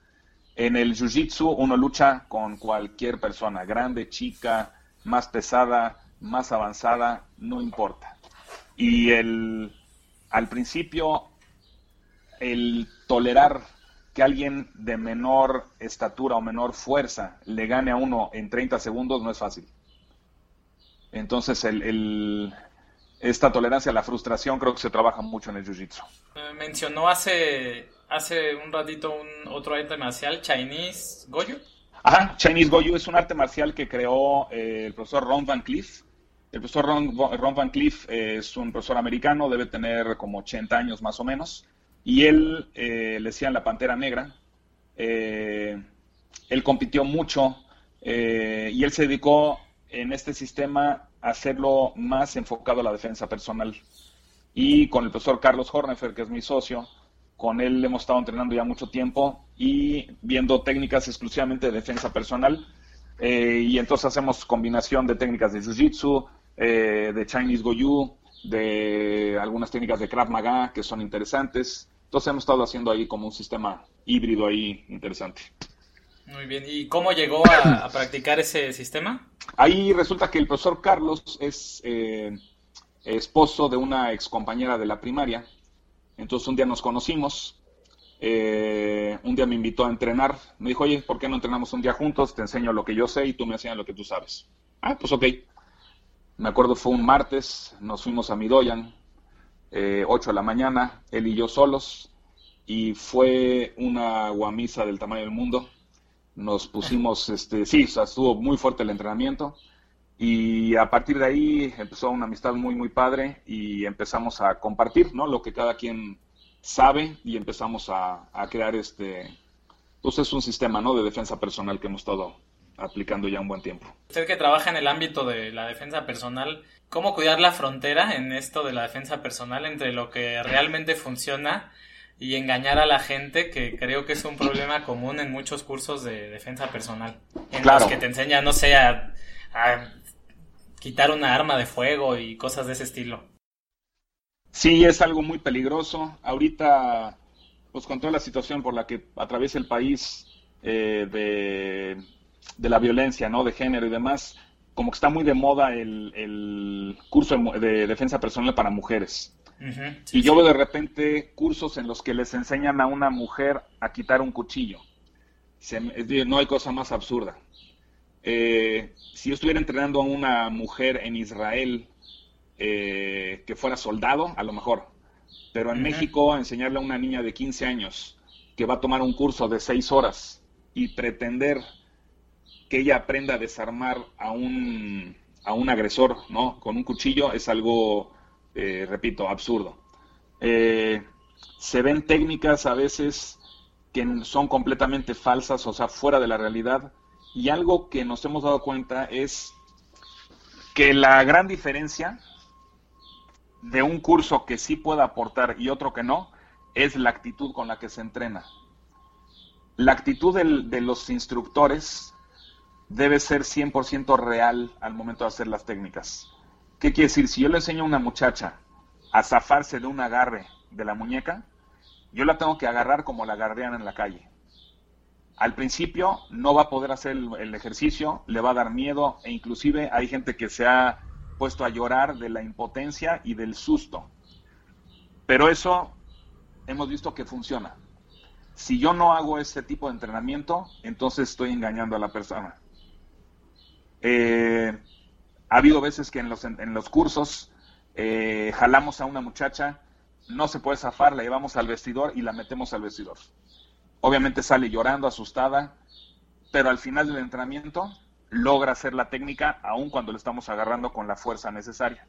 Speaker 2: En el jiu-jitsu uno lucha con cualquier persona, grande, chica, más pesada, más avanzada, no importa. Y el, al principio, el tolerar que alguien de menor estatura o menor fuerza le gane a uno en 30 segundos no es fácil. Entonces, el, esta tolerancia a la frustración creo que se trabaja mucho en el jiu-jitsu.
Speaker 1: mencionó hace, hace un ratito un otro arte marcial, Chinese Goju.
Speaker 2: Ajá, Chinese Goju es un arte marcial que creó eh, el profesor Ron Van Cliff. El profesor Ron, Van Cliff es un profesor americano, debe tener como 80 años más o menos. Y él eh, le decían la Pantera Negra. Eh, él compitió mucho y él se dedicó en este sistema hacerlo más enfocado a la defensa personal. Y con el profesor Carlos Hornefer, que es mi socio, con él hemos estado entrenando ya mucho tiempo y viendo técnicas exclusivamente de defensa personal. Eh, y entonces hacemos combinación de técnicas de Jiu-Jitsu, eh, de Chinese Goju, de algunas técnicas de Krav Maga que son interesantes. Entonces hemos estado haciendo ahí como un sistema híbrido ahí interesante.
Speaker 1: Muy bien. ¿Y cómo llegó a, practicar ese sistema?
Speaker 2: Ahí resulta que el profesor Carlos es eh, esposo de una ex compañera de la primaria. Entonces un día nos conocimos. Eh, un día me invitó a entrenar. Me dijo, oye, ¿por qué no entrenamos un día juntos? Te enseño lo que yo sé y tú me enseñas lo que tú sabes. Ah, pues ok. Me acuerdo fue un martes, nos fuimos a Midoyan, eh, 8 de la mañana, él y yo solos, y fue una guamisa del tamaño del mundo nos pusimos, este, sí, estuvo muy fuerte el entrenamiento y a partir de ahí empezó una amistad muy, muy padre y empezamos a compartir, ¿no? Lo que cada quien sabe y empezamos a, crear este, pues es un sistema, ¿no? De defensa personal que hemos estado aplicando ya un buen tiempo.
Speaker 1: Usted que trabaja en el ámbito de la defensa personal, ¿cómo cuidar la frontera en esto de la defensa personal entre lo que realmente funciona y engañar a la gente, que creo que es un problema común en muchos cursos de defensa personal, en los que te enseñan, no sé, a, quitar una arma de fuego y cosas de ese estilo.
Speaker 2: Sí, es algo muy peligroso. Ahorita, pues con toda la situación por la que atraviesa el país eh, de, de, la violencia, ¿no? De género y demás, como que está muy de moda el, el curso de defensa personal para mujeres y yo veo de repente cursos en los que les enseñan a una mujer a quitar un cuchillo. no hay cosa más absurda. Eh, si yo estuviera entrenando a una mujer en Israel eh, que fuera soldado, a lo mejor. Pero en México, enseñarle a una niña de 15 años que va a tomar un curso de 6 horas y pretender que ella aprenda a desarmar a un, a un agresor, ¿no? Con un cuchillo es algo eh, repito, absurdo. Eh, se ven técnicas a veces que son completamente falsas, o sea, fuera de la realidad, y algo que nos hemos dado cuenta es que la gran diferencia de un curso que sí pueda aportar y otro que no, es la actitud con la que se entrena. La actitud de los instructores debe ser 100% real al momento de hacer las técnicas. ¿Qué quiere decir? Si yo le enseño a una muchacha a zafarse de un agarre de la muñeca, yo la tengo que agarrar como la agarrean en la calle. Al principio no va a poder hacer el, ejercicio, le va a dar miedo e inclusive hay gente que se ha puesto a llorar de la impotencia y del susto. Pero eso hemos visto que funciona. Si yo no hago ese tipo de entrenamiento, entonces estoy engañando a la persona. Eh, ha habido veces que en los, en, los cursos eh, jalamos a una muchacha, no se puede zafar, la llevamos al vestidor y la metemos al vestidor. Obviamente sale llorando, asustada, pero al final del entrenamiento logra hacer la técnica aun cuando le estamos agarrando con la fuerza necesaria.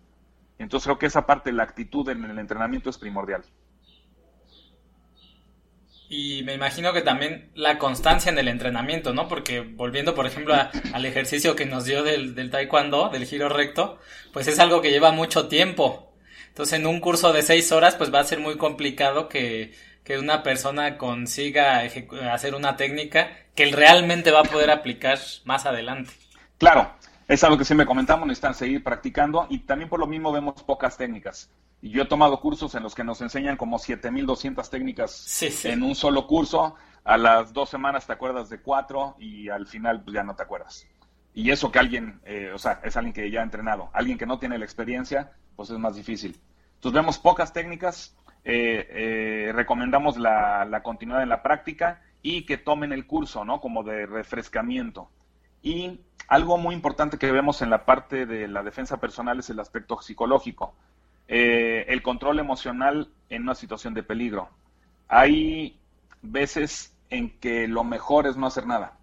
Speaker 2: Entonces creo que esa parte, la actitud en el entrenamiento es primordial.
Speaker 1: Y me imagino que también la constancia en el entrenamiento, ¿no? Porque volviendo, por ejemplo, al ejercicio que nos dio del, del taekwondo, del giro recto, pues es algo que lleva mucho tiempo. Entonces, en un curso de seis horas, pues va a ser muy complicado que, que una persona consiga hacer una técnica que él realmente va a poder aplicar más adelante.
Speaker 2: Claro, es algo que siempre comentamos, necesitan seguir practicando y también por lo mismo vemos pocas técnicas. Y yo he tomado cursos en los que nos enseñan como 7200 técnicas en un solo curso. A las dos semanas te acuerdas de cuatro y al final pues, ya no te acuerdas. Y eso que alguien, eh, o sea, es alguien que ya ha entrenado. Alguien que no tiene la experiencia, pues es más difícil. Entonces vemos pocas técnicas, eh, eh, recomendamos la, la, continuidad en la práctica y que tomen el curso, ¿no? Como de refrescamiento. Y algo muy importante que vemos en la parte de la defensa personal es el aspecto psicológico. Eh, el control emocional en una situación de peligro. Hay veces en que lo mejor es no hacer nada.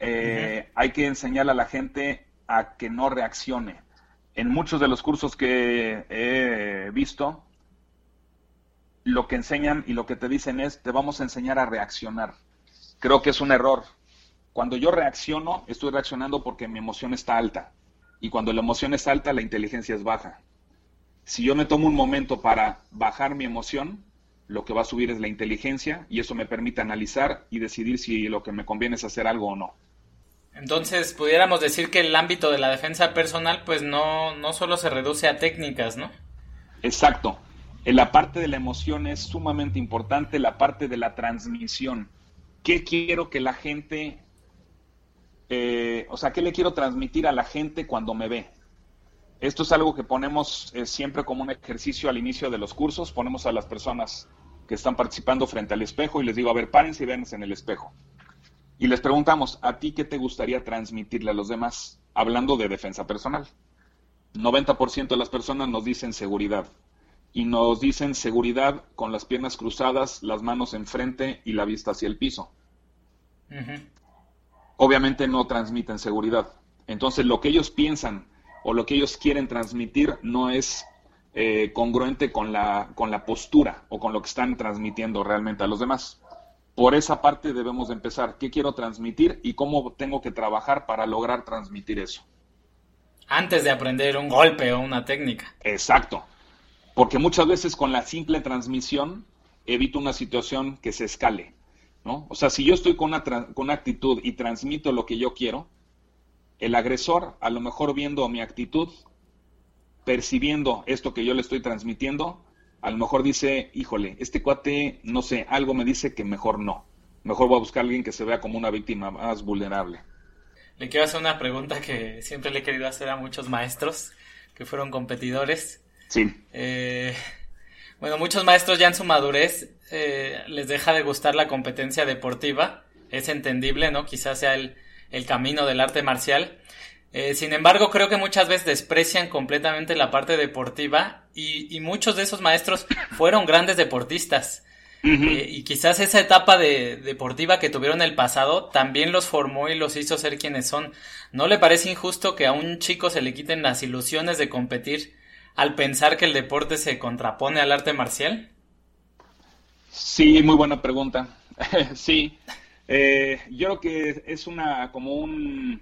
Speaker 2: Hay que enseñar a la gente a que no reaccione. En muchos de los cursos que he visto, lo que enseñan y lo que te dicen es, te vamos a enseñar a reaccionar. Creo que es un error. Cuando yo reacciono, estoy reaccionando porque mi emoción está alta. Y cuando la emoción es alta, la inteligencia es baja. Si yo me tomo un momento para bajar mi emoción, lo que va a subir es la inteligencia y eso me permite analizar y decidir si lo que me conviene es hacer algo o no.
Speaker 1: Entonces, pudiéramos decir que el ámbito de la defensa personal, pues no, no solo se reduce a técnicas, ¿no?
Speaker 2: Exacto. En la parte de la emoción es sumamente importante la parte de la transmisión. ¿Qué quiero que la gente, eh, o sea, qué le quiero transmitir a la gente cuando me ve? Esto es algo que ponemos eh, siempre como un ejercicio al inicio de los cursos. Ponemos a las personas que están participando frente al espejo y les digo, a ver, párense y véanse en el espejo. Y les preguntamos, ¿a ti qué te gustaría transmitirle a los demás? Hablando de defensa personal. 90% de las personas nos dicen seguridad y nos dicen seguridad con las piernas cruzadas, las manos enfrente y la vista hacia el piso. Obviamente no transmiten seguridad. Entonces lo que ellos piensan o lo que ellos quieren transmitir no es eh, congruente con la, con la postura o con lo que están transmitiendo realmente a los demás. Por esa parte debemos empezar. ¿Qué quiero transmitir y cómo tengo que trabajar para lograr transmitir eso?
Speaker 1: Antes de aprender un golpe o una técnica.
Speaker 2: Exacto. Porque muchas veces con la simple transmisión evito una situación que se escale, ¿no? O sea, si yo estoy con una, con una actitud y transmito lo que yo quiero, el agresor, a lo mejor viendo mi actitud, percibiendo esto que yo le estoy transmitiendo, a lo mejor dice, híjole, este cuate, no sé, algo me dice que mejor no. Mejor voy a buscar a alguien que se vea como una víctima más vulnerable.
Speaker 1: Le quiero hacer una pregunta que siempre le he querido hacer a muchos maestros que fueron competidores.
Speaker 2: Sí.
Speaker 1: Eh, bueno, muchos maestros ya en su madurez eh, les deja de gustar la competencia deportiva. Es entendible, ¿no? Quizás sea el, camino del arte marcial. Eh, sin embargo, creo que muchas veces desprecian completamente la parte deportiva y, muchos de esos maestros fueron grandes deportistas. y quizás esa etapa de, deportiva que tuvieron en el pasado también los formó y los hizo ser quienes son. ¿No le parece injusto que a un chico se le quiten las ilusiones de competir al pensar que el deporte se contrapone al arte marcial?
Speaker 2: Sí, muy buena pregunta. sí, eh, yo creo que es una como un,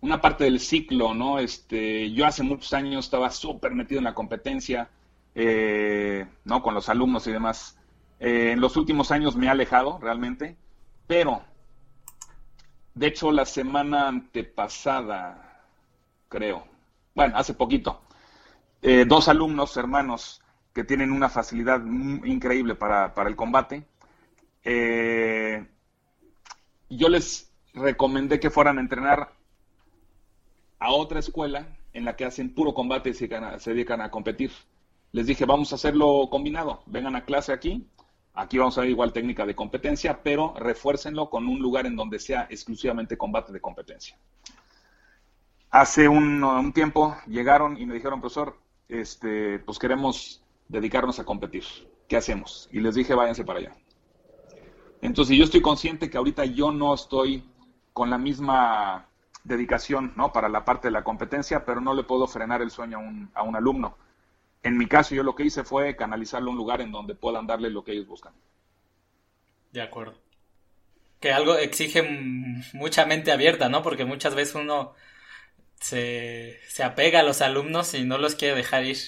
Speaker 2: una parte del ciclo, ¿no? Este, yo hace muchos años estaba súper metido en la competencia, eh, ¿no? Con los alumnos y demás. Eh, en los últimos años me he alejado realmente, pero de hecho la semana antepasada, creo, bueno, hace poquito, eh, dos alumnos hermanos que tienen una facilidad increíble para, el combate. Eh, yo les recomendé que fueran a entrenar a otra escuela en la que hacen puro combate y se, dedican a competir. Les dije, vamos a hacerlo combinado, vengan a clase aquí, aquí vamos a ver igual técnica de competencia, pero refuércenlo con un lugar en donde sea exclusivamente combate de competencia. Hace un, un tiempo llegaron y me dijeron, profesor, este, pues queremos dedicarnos a competir. ¿Qué hacemos? Y les dije, váyanse para allá. Entonces, yo estoy consciente que ahorita yo no estoy con la misma dedicación ¿no? para la parte de la competencia, pero no le puedo frenar el sueño a un, a un alumno. En mi caso, yo lo que hice fue canalizarlo a un lugar en donde puedan darle lo que ellos buscan.
Speaker 1: De acuerdo. Que algo exige mucha mente abierta, ¿no? Porque muchas veces uno se, apega a los alumnos y no los quiere dejar ir.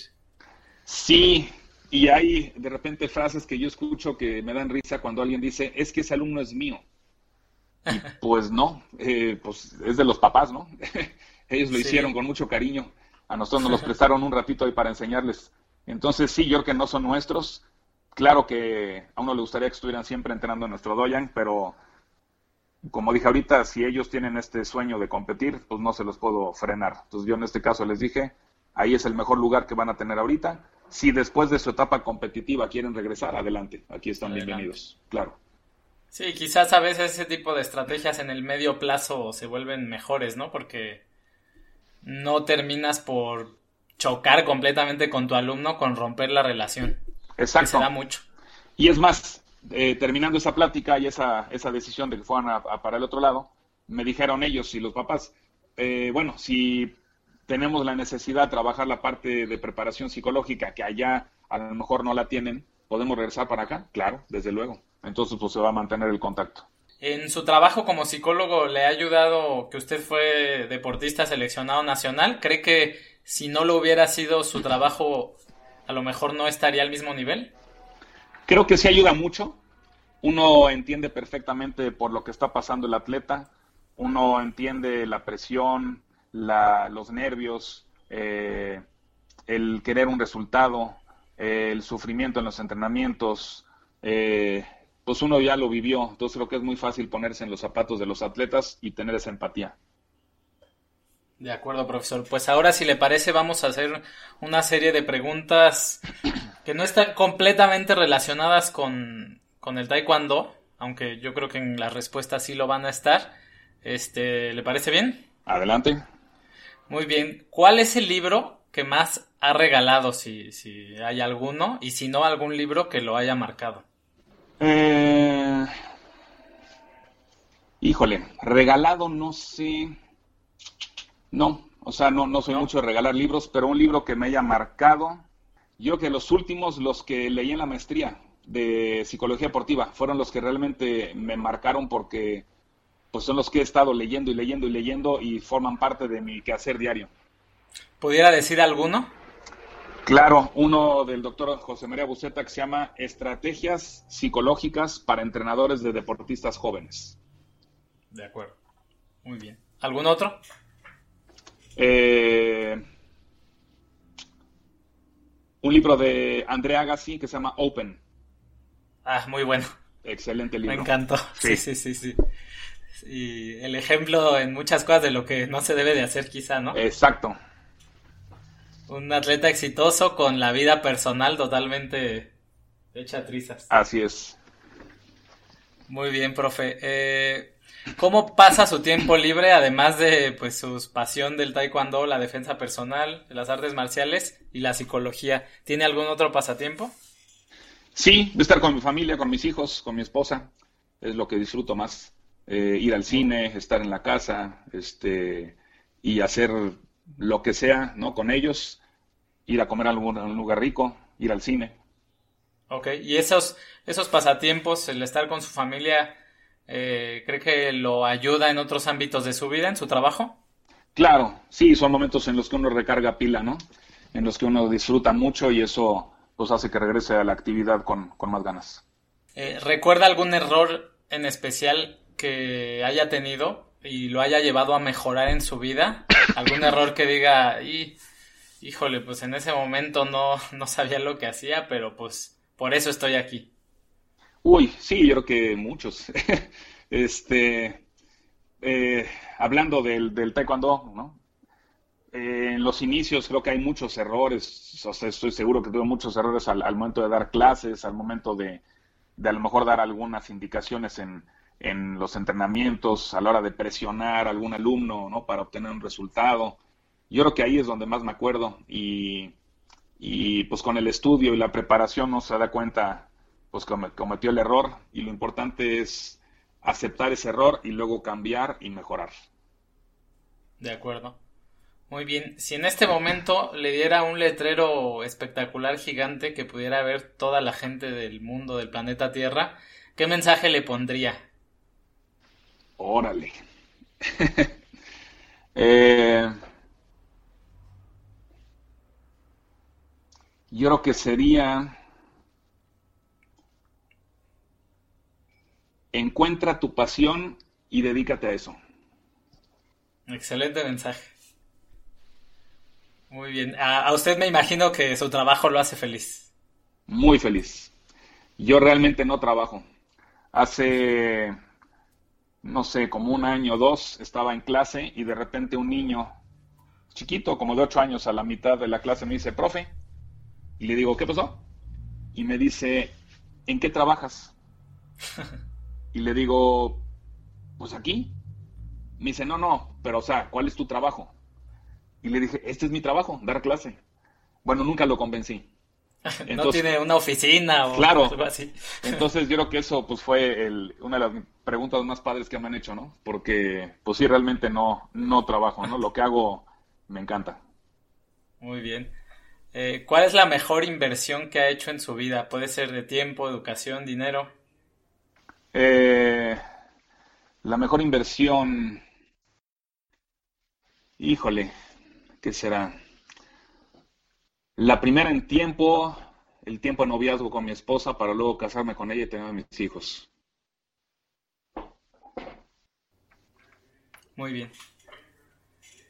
Speaker 2: Sí, y hay de repente frases que yo escucho que me dan risa cuando alguien dice, es que ese alumno es mío. Y pues no, eh, pues es de los papás, ¿no? Ellos lo hicieron con mucho cariño. A nosotros nos los prestaron un ratito ahí para enseñarles Entonces sí, yo creo que no son nuestros. Claro que a uno le gustaría que estuvieran siempre entrenando en nuestro doyan, pero como dije ahorita, si ellos tienen este sueño de competir, pues no se los puedo frenar. Entonces yo en este caso les dije, ahí es el mejor lugar que van a tener ahorita. Si después de su etapa competitiva quieren regresar, adelante, aquí están bienvenidos, claro.
Speaker 1: Sí, quizás a veces ese tipo de estrategias en el medio plazo se vuelven mejores, ¿no? Porque no terminas por chocar completamente con tu alumno con romper la relación.
Speaker 2: Exacto.
Speaker 1: se da mucho.
Speaker 2: Y es más, eh, terminando esa plática y esa, esa decisión de que fueran a, para el otro lado, me dijeron ellos y los papás, eh, bueno, si tenemos la necesidad de trabajar la parte de preparación psicológica, que allá a lo mejor no la tienen, ¿podemos regresar para acá? Claro, desde luego. Entonces, pues se va a mantener el contacto.
Speaker 1: En su trabajo como psicólogo, ¿le ha ayudado que usted fue deportista seleccionado nacional? ¿Cree que si no lo hubiera sido su trabajo, a lo mejor no estaría al mismo nivel?
Speaker 2: Creo que sí ayuda mucho. Uno entiende perfectamente por lo que está pasando el atleta, uno entiende la presión, los nervios, eh, el querer un resultado, el sufrimiento en los entrenamientos, eh, pues uno ya lo vivió, entonces creo que es muy fácil ponerse en los zapatos de los atletas y tener esa empatía.
Speaker 1: De acuerdo, profesor. Pues ahora, si le parece, vamos a hacer una serie de preguntas que no están completamente relacionadas con, el taekwondo, aunque yo creo que en las respuestas sí lo van a estar. Este, ¿Le parece bien?
Speaker 2: Adelante.
Speaker 1: Muy bien. ¿Cuál es el libro que más ha regalado, si, si hay alguno, y si no, algún libro que lo haya marcado?
Speaker 2: Eh... Híjole, regalado no sé. No, o sea, no, no soy mucho de regalar libros, pero un libro que me haya marcado, yo que los últimos, los que leí en la maestría de psicología deportiva, fueron los que realmente me marcaron porque pues son los que he estado leyendo y leyendo y leyendo y forman parte de mi quehacer diario.
Speaker 1: ¿Pudiera decir alguno?
Speaker 2: Claro, uno del doctor José María Buceta que se llama Estrategias psicológicas para entrenadores de deportistas jóvenes.
Speaker 1: De acuerdo. Muy bien. ¿Algún otro?
Speaker 2: Eh, un libro de Andrea Agassi que se llama Open.
Speaker 1: Ah, muy bueno.
Speaker 2: Excelente libro.
Speaker 1: Me encantó. Sí, sí, sí, sí. Y el ejemplo en muchas cosas de lo que no se debe de hacer quizá, ¿no?
Speaker 2: Exacto.
Speaker 1: Un atleta exitoso con la vida personal totalmente hecha trizas.
Speaker 2: Así es.
Speaker 1: Muy bien, profe. Eh, ¿Cómo pasa su tiempo libre, además de pues su pasión del taekwondo, la defensa personal, las artes marciales y la psicología? ¿Tiene algún otro pasatiempo?
Speaker 2: Sí, de estar con mi familia, con mis hijos, con mi esposa. Es lo que disfruto más. Eh, ir al cine, estar en la casa, este, y hacer lo que sea, ¿no? Con ellos, ir a comer a algún lugar rico, ir al cine.
Speaker 1: Ok, y esos, esos pasatiempos, el estar con su familia, eh, ¿Cree que lo ayuda en otros ámbitos de su vida, en su trabajo?
Speaker 2: Claro, sí, son momentos en los que uno recarga pila, ¿no? En los que uno disfruta mucho y eso pues hace que regrese a la actividad con, más ganas.
Speaker 1: Eh, ¿Recuerda algún error en especial que haya tenido y lo haya llevado a mejorar en su vida? ¿Algún error que diga, y, híjole, pues en ese momento no, no sabía lo que hacía, pero pues por eso estoy aquí?
Speaker 2: Uy, sí, yo creo que muchos. este, eh, hablando del, del taekwondo, ¿no? Eh, en los inicios creo que hay muchos errores, o sea, estoy seguro que tuve muchos errores al, momento de dar clases, al momento de, de, a lo mejor dar algunas indicaciones en, en los entrenamientos, a la hora de presionar a algún alumno, ¿no? Para obtener un resultado. Yo creo que ahí es donde más me acuerdo y, y pues con el estudio y la preparación uno se da cuenta pues cometió el error y lo importante es aceptar ese error y luego cambiar y mejorar.
Speaker 1: De acuerdo. Muy bien. Si en este momento le diera un letrero espectacular gigante que pudiera ver toda la gente del mundo, del planeta Tierra, ¿qué mensaje le pondría?
Speaker 2: Órale. Eh, yo creo que sería Encuentra tu pasión y dedícate a eso.
Speaker 1: Excelente mensaje. Muy bien. A, usted me imagino que su trabajo lo hace feliz.
Speaker 2: Muy feliz. Yo realmente no trabajo. Hace, no sé, como un año o dos estaba en clase y de repente un niño chiquito, como de ocho años, a la mitad de la clase me dice, profe, y le digo, ¿qué pasó? Y me dice, ¿en qué trabajas? y le digo, pues aquí. Me dice, no, no, pero o sea, ¿cuál es tu trabajo? Y le dije, este es mi trabajo, dar clase. Bueno, nunca lo convencí.
Speaker 1: no tiene una oficina o algo así.
Speaker 2: Entonces yo creo que eso pues fue el, una de las preguntas más padres que me han hecho, ¿no? Porque pues sí, realmente no, no trabajo, ¿no? Lo que hago me encanta.
Speaker 1: Muy bien. Eh, ¿Cuál es la mejor inversión que ha hecho en su vida? Puede ser de tiempo, educación, dinero.
Speaker 2: Eh, la mejor inversión, híjole, ¿qué será? La primera en tiempo, el tiempo de noviazgo con mi esposa para luego casarme con ella y tener a mis hijos.
Speaker 1: Muy bien.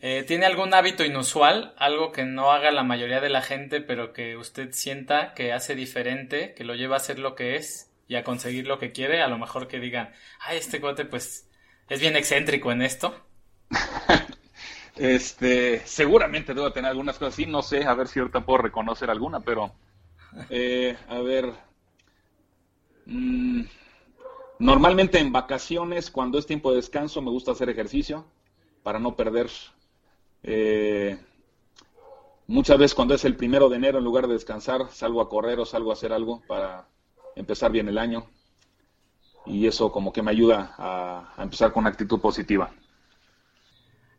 Speaker 1: Eh, ¿Tiene algún hábito inusual? Algo que no haga la mayoría de la gente, pero que usted sienta que hace diferente, que lo lleva a ser lo que es y a conseguir lo que quiere. A lo mejor que digan, ay, este cote pues es bien excéntrico en esto.
Speaker 2: Este, seguramente debo tener algunas cosas así, no sé, a ver si ahorita puedo reconocer alguna, pero eh, a ver. Mm, normalmente en vacaciones, cuando es tiempo de descanso, me gusta hacer ejercicio para no perder. Eh, muchas veces cuando es el primero de enero, en lugar de descansar, salgo a correr o salgo a hacer algo para empezar bien el año. Y eso como que me ayuda a empezar con una actitud positiva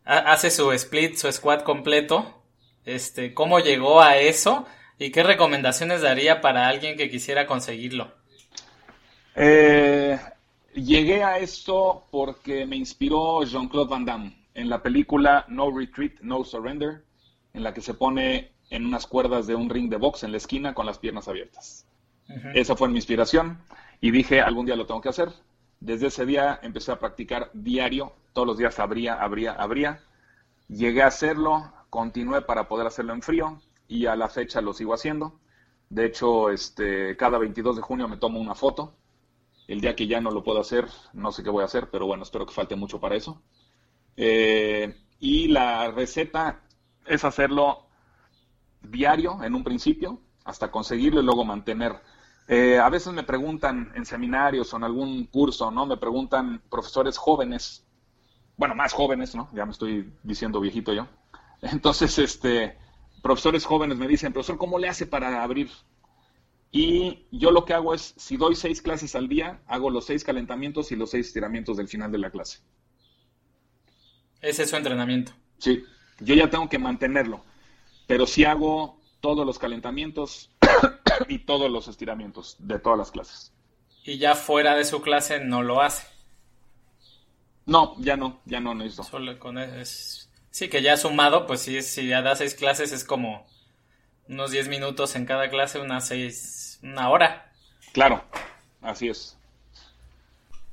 Speaker 1: hace su split, su squad completo. Este, ¿cómo llegó a eso? ¿Y qué recomendaciones daría para alguien que quisiera conseguirlo?
Speaker 2: Eh, llegué a esto porque me inspiró Jean-Claude Van Damme en la película No Retreat, No Surrender, en la que se pone en unas cuerdas de un ring de box en la esquina con las piernas abiertas. Esa fue mi inspiración y dije, algún día lo tengo que hacer. Desde ese día empecé a practicar diario, todos los días abría, abría, abría. Llegué a hacerlo, continué para poder hacerlo en frío y a la fecha lo sigo haciendo. De hecho, este, cada 22 de junio me tomo una foto. El día que ya no lo puedo hacer, no sé qué voy a hacer, pero bueno, espero que falte mucho para eso. Eh, y la receta es hacerlo diario en un principio, hasta conseguirlo y luego mantener eh, a veces me preguntan en seminarios o en algún curso, ¿no? Me preguntan profesores jóvenes, bueno, más jóvenes, ¿no? Ya me estoy diciendo viejito yo. Entonces, este, profesores jóvenes me dicen, profesor, ¿cómo le hace para abrir? Y yo lo que hago es, si doy seis clases al día, hago los seis calentamientos y los seis estiramientos del final de la clase.
Speaker 1: Ese es su entrenamiento.
Speaker 2: Sí, yo ya tengo que mantenerlo, pero si hago todos los calentamientos, y todos los estiramientos de todas las clases.
Speaker 1: Y ya fuera de su clase no lo hace.
Speaker 2: No, ya no, ya no necesito.
Speaker 1: Solo con eso Sí, que ya sumado, pues sí, si ya da seis clases es como unos diez minutos en cada clase, unas seis, una hora.
Speaker 2: Claro, así es.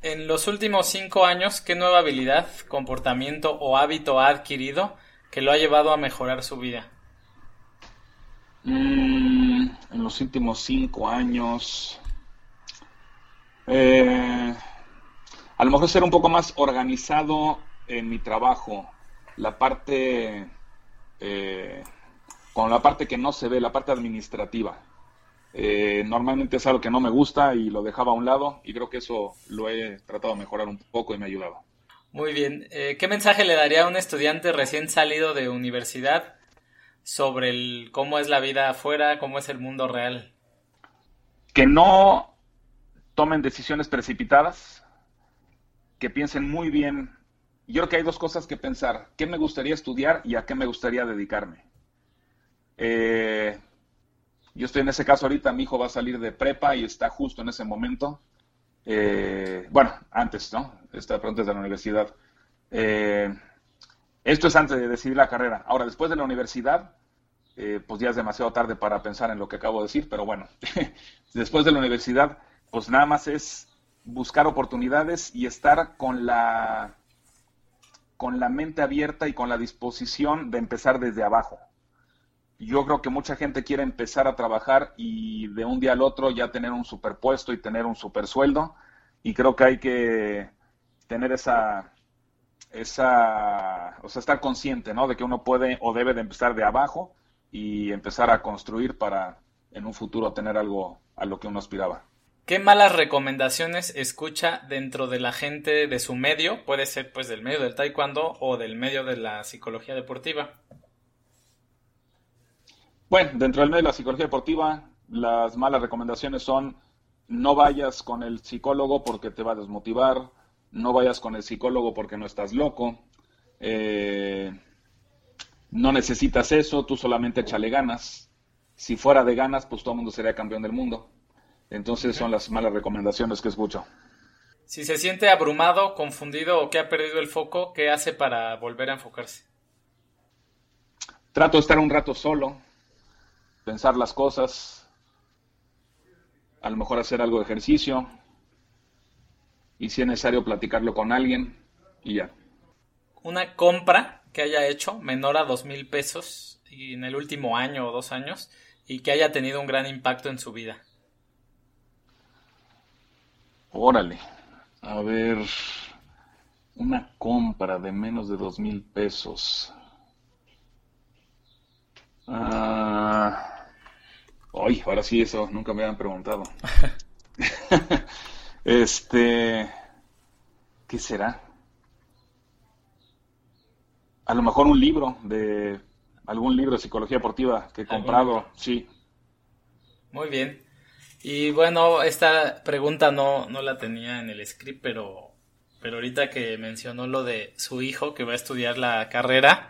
Speaker 1: En los últimos cinco años, ¿qué nueva habilidad, comportamiento o hábito ha adquirido que lo ha llevado a mejorar su vida?
Speaker 2: Mm, en los últimos cinco años. Eh, a lo mejor ser un poco más organizado en mi trabajo. La parte. Eh, con la parte que no se ve, la parte administrativa. Eh, normalmente es algo que no me gusta y lo dejaba a un lado y creo que eso lo he tratado de mejorar un poco y me ha ayudado.
Speaker 1: Muy bien. ¿Qué mensaje le daría a un estudiante recién salido de universidad sobre el, cómo es la vida afuera, cómo es el mundo real.
Speaker 2: Que no tomen decisiones precipitadas, que piensen muy bien. Yo creo que hay dos cosas que pensar. ¿Qué me gustaría estudiar y a qué me gustaría dedicarme? Eh, yo estoy en ese caso ahorita, mi hijo va a salir de prepa y está justo en ese momento. Eh, bueno, antes, ¿no? Está pronto de la universidad. Eh, esto es antes de decidir la carrera. Ahora, después de la universidad, eh, pues ya es demasiado tarde para pensar en lo que acabo de decir, pero bueno, después de la universidad, pues nada más es buscar oportunidades y estar con la con la mente abierta y con la disposición de empezar desde abajo. Yo creo que mucha gente quiere empezar a trabajar y de un día al otro ya tener un superpuesto y tener un super sueldo. Y creo que hay que tener esa, esa, o sea, estar consciente, ¿no? De que uno puede o debe de empezar de abajo y empezar a construir para en un futuro tener algo a lo que uno aspiraba.
Speaker 1: ¿Qué malas recomendaciones escucha dentro de la gente de su medio? Puede ser pues del medio del taekwondo o del medio de la psicología deportiva.
Speaker 2: Bueno, dentro del medio de la psicología deportiva, las malas recomendaciones son no vayas con el psicólogo porque te va a desmotivar, no vayas con el psicólogo porque no estás loco, eh, no necesitas eso, tú solamente échale ganas. Si fuera de ganas, pues todo el mundo sería campeón del mundo. Entonces son las malas recomendaciones que escucho.
Speaker 1: Si se siente abrumado, confundido o que ha perdido el foco, ¿qué hace para volver a enfocarse?
Speaker 2: Trato de estar un rato solo, pensar las cosas, a lo mejor hacer algo de ejercicio y si es necesario platicarlo con alguien y ya.
Speaker 1: Una compra que haya hecho menor a dos mil pesos y en el último año o dos años y que haya tenido un gran impacto en su vida.
Speaker 2: Órale, a ver, una compra de menos de dos mil pesos. Ah, Ay, ahora sí, eso nunca me habían preguntado. este, ¿qué será? A lo mejor un libro de algún libro de psicología deportiva que he comprado, sí.
Speaker 1: Muy bien. Y bueno, esta pregunta no, no la tenía en el script, pero, pero ahorita que mencionó lo de su hijo que va a estudiar la carrera,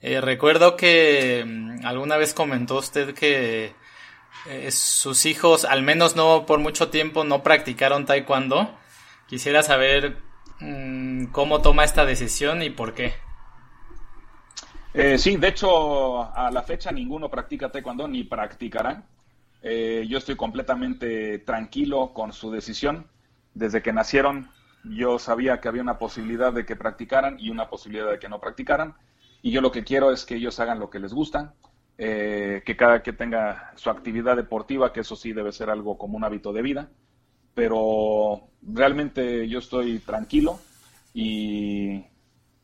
Speaker 1: eh, recuerdo que mm, alguna vez comentó usted que eh, sus hijos, al menos no por mucho tiempo, no practicaron taekwondo. Quisiera saber mm, cómo toma esta decisión y por qué.
Speaker 2: Eh, sí, de hecho, a la fecha ninguno practica taekwondo ni practicará. Eh, yo estoy completamente tranquilo con su decisión. Desde que nacieron, yo sabía que había una posibilidad de que practicaran y una posibilidad de que no practicaran. Y yo lo que quiero es que ellos hagan lo que les gusta, eh, que cada que tenga su actividad deportiva, que eso sí debe ser algo como un hábito de vida, pero realmente yo estoy tranquilo y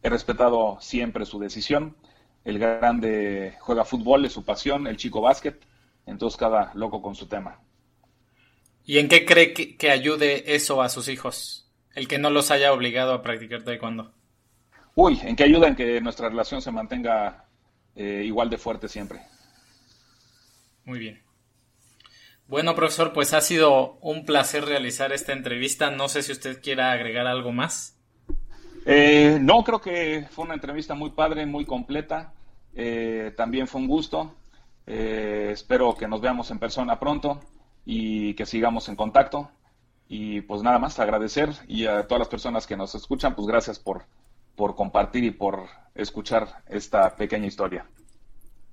Speaker 2: he respetado siempre su decisión. El grande juega fútbol, es su pasión, el chico básquet, entonces cada loco con su tema.
Speaker 1: ¿Y en qué cree que, ayude eso a sus hijos? El que no los haya obligado a practicar taekwondo.
Speaker 2: Uy, ¿en qué ayuda en que nuestra relación se mantenga eh, igual de fuerte siempre.
Speaker 1: Muy bien. Bueno, profesor, pues ha sido un placer realizar esta entrevista. No sé si usted quiera agregar algo más.
Speaker 2: Eh, no, creo que fue una entrevista muy padre, muy completa. Eh, también fue un gusto. espero que nos veamos en persona pronto y que sigamos en contacto. Y pues nada más, agradecer y a todas las personas que nos escuchan, pues gracias por, por compartir y por escuchar esta pequeña historia.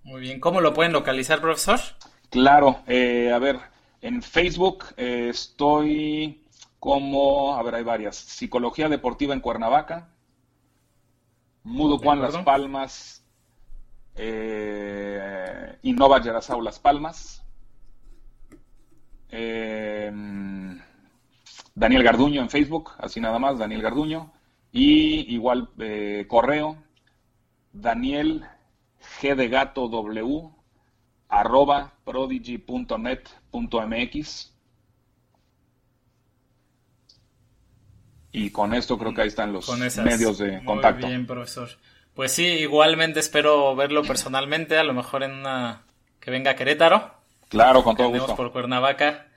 Speaker 1: Muy bien, ¿cómo lo pueden localizar, profesor?
Speaker 2: Claro, eh, a ver, en Facebook eh, estoy como, a ver, hay varias, Psicología Deportiva en Cuernavaca, Mudo Juan Las Palmas, eh, Innova Yarazao Las Palmas, eh, Daniel Garduño en Facebook, así nada más, Daniel Garduño, y igual eh, correo, Daniel G de gato W arroba prodigy.net.mx y con esto creo que ahí están los medios de contacto.
Speaker 1: Muy bien, profesor. Pues sí, igualmente espero verlo personalmente, a lo mejor en una que venga a Querétaro.
Speaker 2: Claro, con todo gusto.
Speaker 1: por Cuernavaca.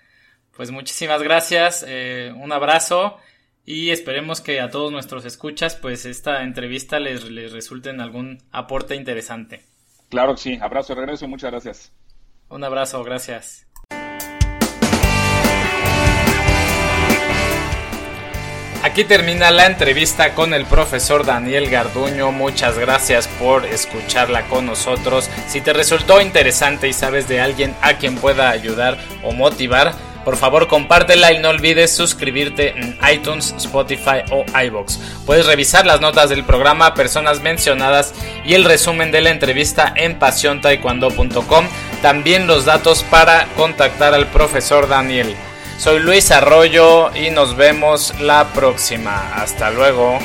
Speaker 1: Pues muchísimas gracias, eh, un abrazo y esperemos que a todos nuestros escuchas pues esta entrevista les, les resulte en algún aporte interesante.
Speaker 2: Claro que sí, abrazo de regreso, muchas gracias.
Speaker 1: Un abrazo, gracias. Aquí termina la entrevista con el profesor Daniel Garduño. Muchas gracias por escucharla con nosotros. Si te resultó interesante y sabes de alguien a quien pueda ayudar o motivar, Por favor, compártela y no olvides suscribirte en iTunes, Spotify o iBox. Puedes revisar las notas del programa, personas mencionadas y el resumen de la entrevista en pasiontaekwondo.com. También los datos para contactar al profesor Daniel. Soy Luis Arroyo y nos vemos la próxima. Hasta luego.